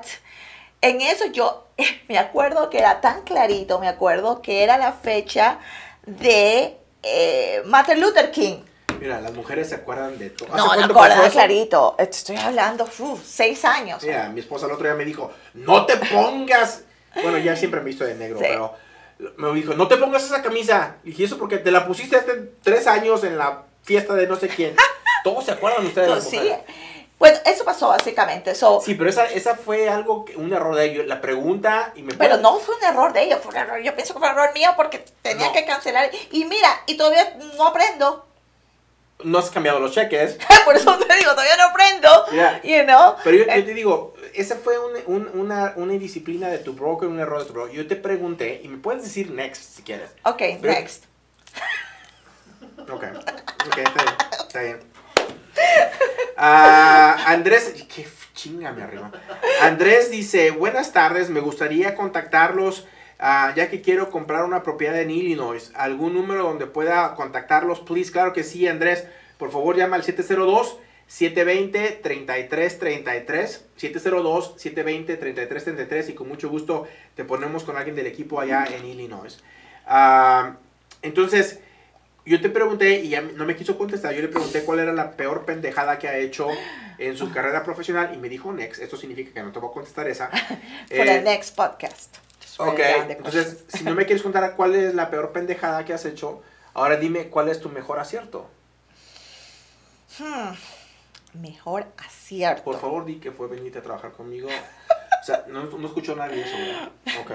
En eso yo me acuerdo que era tan clarito, me acuerdo que era la fecha de eh, Martin Luther King. Mira, las mujeres se acuerdan de todo. ¿Hace No, no eso? clarito. Estoy hablando, uf, seis años. Mira, mi esposa el otro día me dijo, no te pongas. Bueno, ya siempre me he visto de negro, Sí. pero me dijo, no te pongas esa camisa. Y dije, eso porque te la pusiste hace tres años en la fiesta de no sé quién. Todos se acuerdan ustedes de las Entonces, sí. mujeres. Bueno, eso pasó básicamente. So, Sí, pero esa, esa fue algo, que- un error de ellos. La pregunta y me Pero no fue un error de ellos, fue un error. Yo pienso que fue un error mío porque tenía No. que cancelar. Y mira, y todavía no aprendo. No has cambiado los cheques. Por eso te digo, todavía no aprendo. Mira, You know? Pero yo, yo Eh, te digo, esa fue un- un- una, una indisciplina de tu broker, un error de tu broker. Yo te pregunté, y me puedes decir next si quieres. ok, Pero- next. Ok, ok, está bien, está bien. Ah, Andrés, qué chinga me arriba. Andrés dice, buenas tardes, me gustaría contactarlos ah, ya que quiero comprar una propiedad en Illinois. ¿Algún número donde pueda contactarlos, please? Claro que sí, Andrés. Por favor, llama al 702 720 3333 702 720 3333 y con mucho gusto te ponemos con alguien del equipo allá en Illinois. Ah, entonces, yo te pregunté y ya no me quiso contestar. Yo le pregunté cuál era la peor pendejada que ha hecho en su carrera profesional y me dijo next. Esto significa que no te voy a contestar esa. For Eh, the next podcast. Ok, entonces, si no me quieres contar cuál es la peor pendejada que has hecho, ahora dime cuál es tu mejor acierto. Hmm, Mejor acierto. Por favor, di que fue venirte a trabajar conmigo. O sea, no, no escuchó nadie eso, ¿verdad? Ok.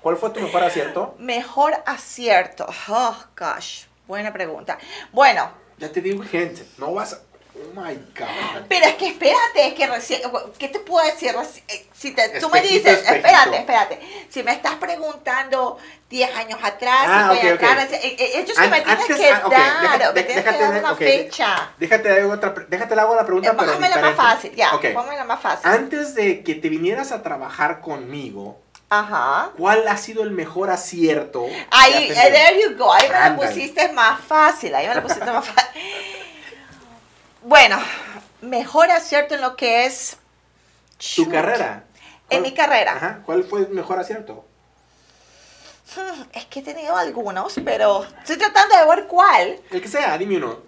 ¿Cuál fue tu mejor acierto? Mejor acierto. Oh, gosh. Buena pregunta. Bueno, Ya te digo, gente, no vas a... Oh my God. Pero es que espérate, es que recién, ¿qué te puedo decir? Eh, Si te- tú me dices, espejito. espérate, espérate, si me estás preguntando 10 años atrás, Ah, cinco años ok, ok. atrás, eh, eh, ellos An- me tienes antes- que ah, ok, dar, me tienes que déjate dar de- una fecha. Déjate, otra, déjate le hago la pregunta, Eh, pero Póngame la más fácil, ya, la más fácil. Antes de que te vinieras a trabajar conmigo, Ajá. ¿cuál ha sido el mejor acierto? que Ahí, there you go, ahí me la pusiste más fácil, ahí me la pusiste más fácil. Bueno, mejor acierto en lo que es... Tu carrera. En ¿Cuál- mi carrera. Ajá. ¿Cuál fue el mejor acierto? Hmm, Es que he tenido algunos, pero estoy tratando de ver cuál. El que sea, dime uno.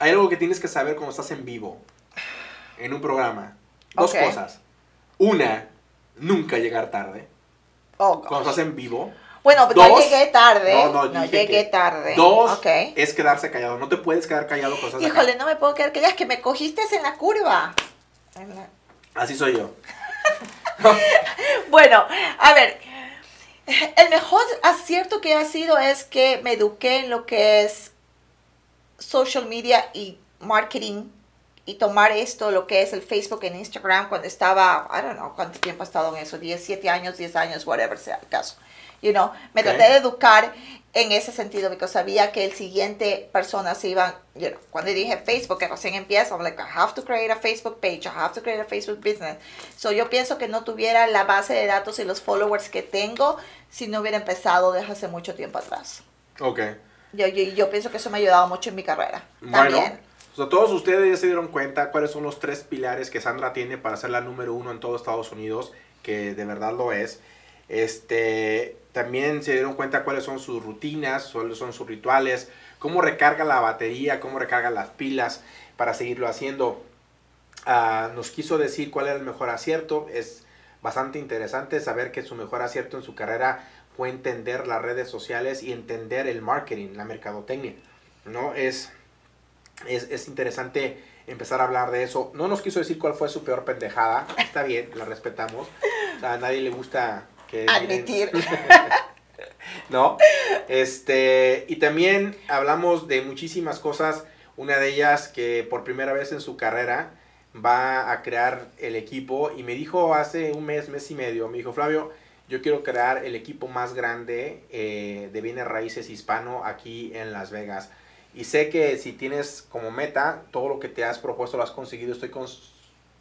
Hay algo que tienes que saber cuando estás en vivo, en un programa. Dos cosas. Una, nunca llegar tarde. Oh. Cuando estás en vivo. Bueno, Dos. no llegué tarde. No, No, no, llegué que- tarde. Dos, es quedarse callado. No te puedes quedar callado acá. Híjole, no me puedo creer que ya es que me cogiste en la curva. Así soy yo. Bueno, a ver, el mejor acierto que ha sido es que me eduqué en lo que es social media y marketing y tomar esto, lo que es el Facebook en Instagram cuando estaba, I don't know cuánto tiempo he estado en eso, 10, 7 años, 10 años, whatever sea el caso. You know, me Ok. traté de educar en ese sentido porque sabía que el siguiente persona se iban, you know, cuando dije Facebook, que recién empieza, I'm like, I have to create a Facebook page, I have to create a Facebook business. So yo pienso que no tuviera la base de datos y los followers que tengo si no hubiera empezado desde hace mucho tiempo atrás. Ok. Yo, yo, yo pienso que eso me ha ayudado mucho en mi carrera. Bueno, También. o sea, todos ustedes ya se dieron cuenta cuáles son los tres pilares que Sandra tiene para ser la número uno en todo Estados Unidos, que de verdad lo es. Este, también se dieron cuenta cuáles son sus rutinas, cuáles son sus rituales, cómo recarga la batería, cómo recarga las pilas para seguirlo haciendo. Ah, nos quiso decir cuál era el mejor acierto. Es bastante interesante saber que su mejor acierto en su carrera fue entender las redes sociales y entender el marketing, la mercadotecnia. ¿no? Es, es, es interesante empezar a hablar de eso. No nos quiso decir cuál fue su peor pendejada. Está bien, la respetamos. A nadie le gusta. Admitir. ¿no? Este, y también hablamos de muchísimas cosas. Una de ellas que por primera vez en su carrera va a crear el equipo. Y me dijo hace un mes, mes y medio, me dijo, Flavio, yo quiero crear el equipo más grande eh, de bienes raíces hispano aquí en Las Vegas. Y sé que si tienes como meta todo lo que te has propuesto lo has conseguido. Estoy con-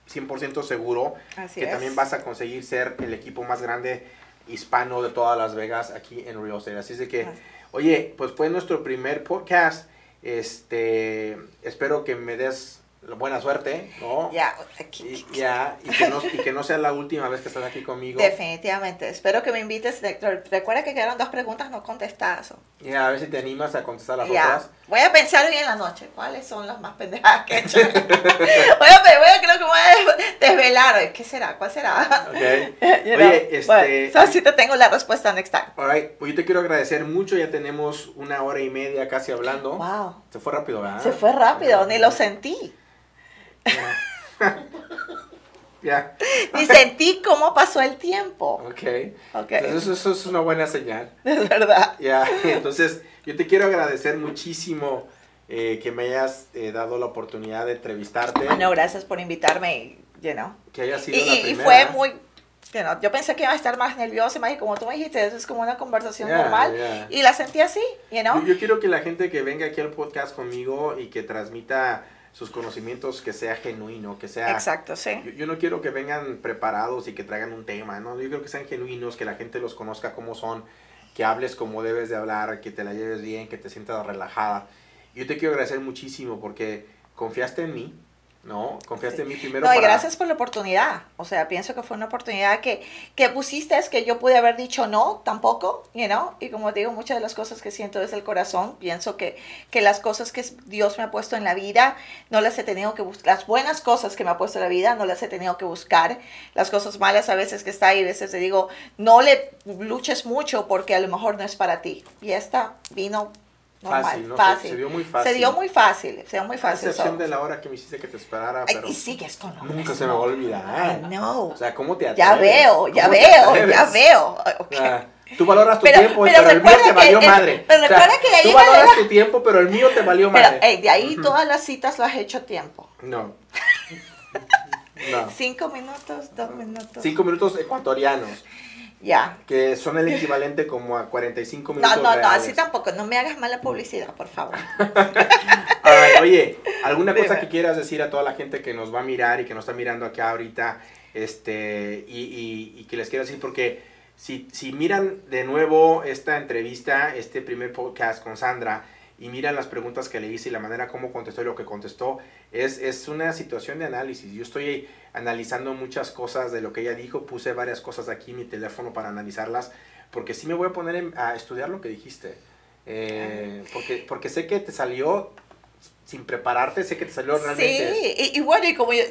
100% seguro Así que es. también vas a conseguir ser el equipo más grande hispano de todas Las Vegas aquí en Real Estate. Así es de que, oye, pues fue nuestro primer podcast. Este, espero que me des buena suerte, ¿no? Ya, Y, aquí. ya, y que, no, y que no sea la última vez que estás aquí conmigo. Definitivamente. Espero que me invites. Recuerda que quedaron dos preguntas no contestadas. Y a ver si te animas a contestar las Ya. otras. Voy a pensar hoy en la noche. ¿Cuáles son las más pendejadas que he hecho? voy a, voy a creo que voy a des- desvelar. ¿Qué será? ¿Cuál será? Ok. You know, Oye, este- bueno, so sí te tengo la respuesta next time. Alright, pues yo te quiero agradecer mucho. Ya tenemos una hora y media casi hablando. Wow. Se fue rápido, ¿verdad? Se fue rápido, ni lo sentí. Ya. Ni sentí cómo pasó el tiempo. Ok. Ok. Entonces eso, es una buena señal. Es verdad. Ya. Entonces yo te quiero agradecer muchísimo eh, que me hayas eh, dado la oportunidad de entrevistarte. No, gracias por invitarme. You know. Que haya Y, sido la y- y primera. fue muy. you know, yo pensé que iba a estar más nerviosa, más y como tú me dijiste, eso es como una conversación normal. Y la sentí así, you know. Yo, yo quiero que la gente que venga aquí al podcast conmigo y que transmita sus conocimientos que sea genuino, que sea... Exacto, sí. Yo, yo no quiero que vengan preparados y que traigan un tema, ¿no? Yo quiero que sean genuinos, que la gente los conozca como son, que hables como debes de hablar, que te la lleves bien, que te sientas relajada. Yo te quiero agradecer muchísimo porque confiaste en mí, ¿no? Confiaste en mí primero No, y para- gracias por la oportunidad. O sea, pienso que fue una oportunidad que, que pusiste, es que yo pude haber dicho no, tampoco, you know. Y como digo, muchas de las cosas que siento desde el corazón, pienso que, que las cosas que Dios me ha puesto en la vida, no las he tenido que buscar. Las buenas cosas que me ha puesto en la vida, no las he tenido que buscar. Las cosas malas a veces que está ahí, a veces te digo, no le luches mucho porque a lo mejor no es para ti. Y esta vino normal, Fácil, ¿no? Se- fácil. se dio muy fácil. Se dio muy fácil, se dio muy A fácil. excepción so- de la hora que me hiciste que te esperara, Ay, pero y sigues con nunca se me va a olvidar. Know. O sea, ¿cómo te atreves? Ya veo, ya ¿Cómo te veo, ya veo. Ah, Tú valoras tu Pero- tiempo, pero pero, el mío te valió el- madre. pero recuerda que de ahí Tú valoras tu tiempo, pero el mío te valió Pero madre. hey, de ahí todas las citas las he hecho a tiempo. No. No. Cinco minutos, dos minutos. Cinco minutos ecuatorianos, Ya. que son el equivalente como a 45 No, minutos no, no, reales. así tampoco. No me hagas mala publicidad, por favor. Alright, oye, ¿alguna cosa que quieras decir a toda la gente que nos va a mirar y que nos está mirando acá ahorita? Este, y, y- y que les quiero decir, porque si, si miran de nuevo esta entrevista, este primer podcast con Sandra, y miran las preguntas que le hice y la manera como contestó y lo que contestó, es, es una situación de análisis. Yo estoy analizando muchas cosas de lo que ella dijo, puse varias cosas aquí en mi teléfono para analizarlas, porque sí me voy a poner a estudiar lo que dijiste. Eh, porque, porque sé que te salió sin prepararte, sé que te salió realmente. Sí, y, y bueno, y como yo,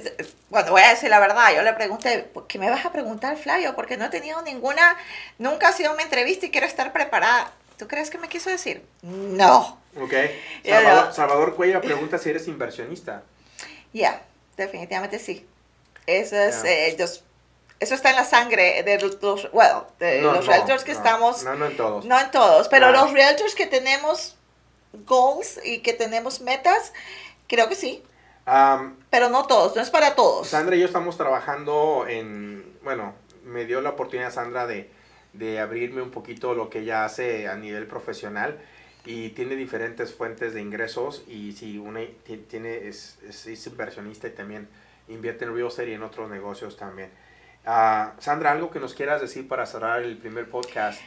bueno, voy a decir la verdad, yo le pregunté, ¿por qué me vas a preguntar, Flavio? Porque no he tenido ninguna, nunca ha sido una entrevista y quiero estar preparada. ¿Tú crees que me quiso decir? No. Ok. Salvador. Salvador Cuello pregunta si eres inversionista. Ya, definitivamente sí. Eso es, eh, los- eso está en la sangre de los, well, de No, los no, realtors que no, estamos, No, no en todos. no en todos, pero los realtors que tenemos goals y que tenemos metas, creo que sí, Am, pero no todos, no es para todos. Sandra y yo estamos trabajando en, bueno, me dio la oportunidad Sandra de, de abrirme un poquito lo que ella hace a nivel profesional y tiene diferentes fuentes de ingresos y si una ti- tiene es, es, es inversionista y también invierte en real estate y en otros negocios también. Ah, Sandra, algo que nos quieras decir para cerrar el primer podcast.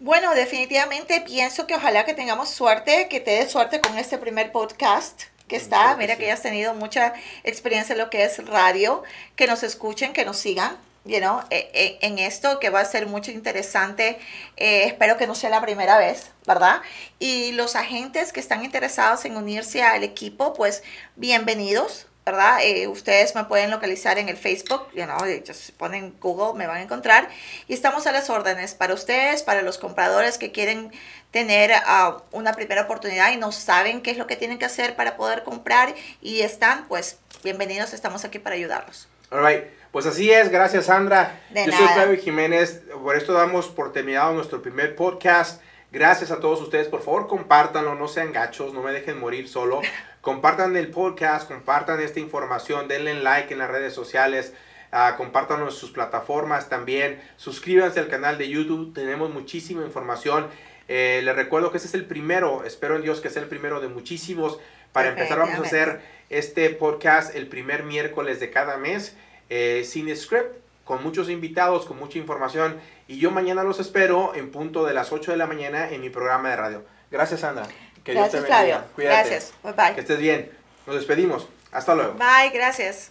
Bueno, definitivamente pienso que ojalá que tengamos suerte, que te des suerte con este primer podcast que está. claro que Mira sí. que hayas tenido mucha experiencia en lo que es radio, que nos escuchen, que nos sigan. You know, eh, eh, en esto que va a ser mucho interesante, eh, espero que no sea la primera vez, ¿verdad? Y los agentes que están interesados en unirse al equipo, pues bienvenidos, ¿verdad? Eh, ustedes me pueden localizar en el Facebook, you know, just ponen Google, me van a encontrar. Y estamos a las órdenes para ustedes, para los compradores que quieren tener ah, una primera oportunidad y no saben qué es lo que tienen que hacer para poder comprar y están, pues bienvenidos, estamos aquí para ayudarlos. Alright, pues así es, gracias Sandra. De Yo soy nada. Flavio Jiménez, por esto damos por terminado nuestro primer podcast. Gracias a todos ustedes, por favor compártanlo, no sean gachos, no me dejen morir solo. Compartan el podcast, compartan esta información, denle like en las redes sociales, uh, compartan sus plataformas también, suscríbanse al canal de YouTube, tenemos muchísima información. Eh, les recuerdo que este es el primero, espero en Dios que sea el primero de muchísimos. Para empezar vamos a hacer este podcast el primer miércoles de cada mes, eh, sin script, con muchos invitados, con mucha información. Y yo mañana los espero en punto de las 8 de la mañana en mi programa de radio. Gracias, Sandra. Que gracias, Dios te bendiga. Cuídate. Gracias. Bye bye. Que estés bien. Nos despedimos. Hasta luego. Bye, gracias.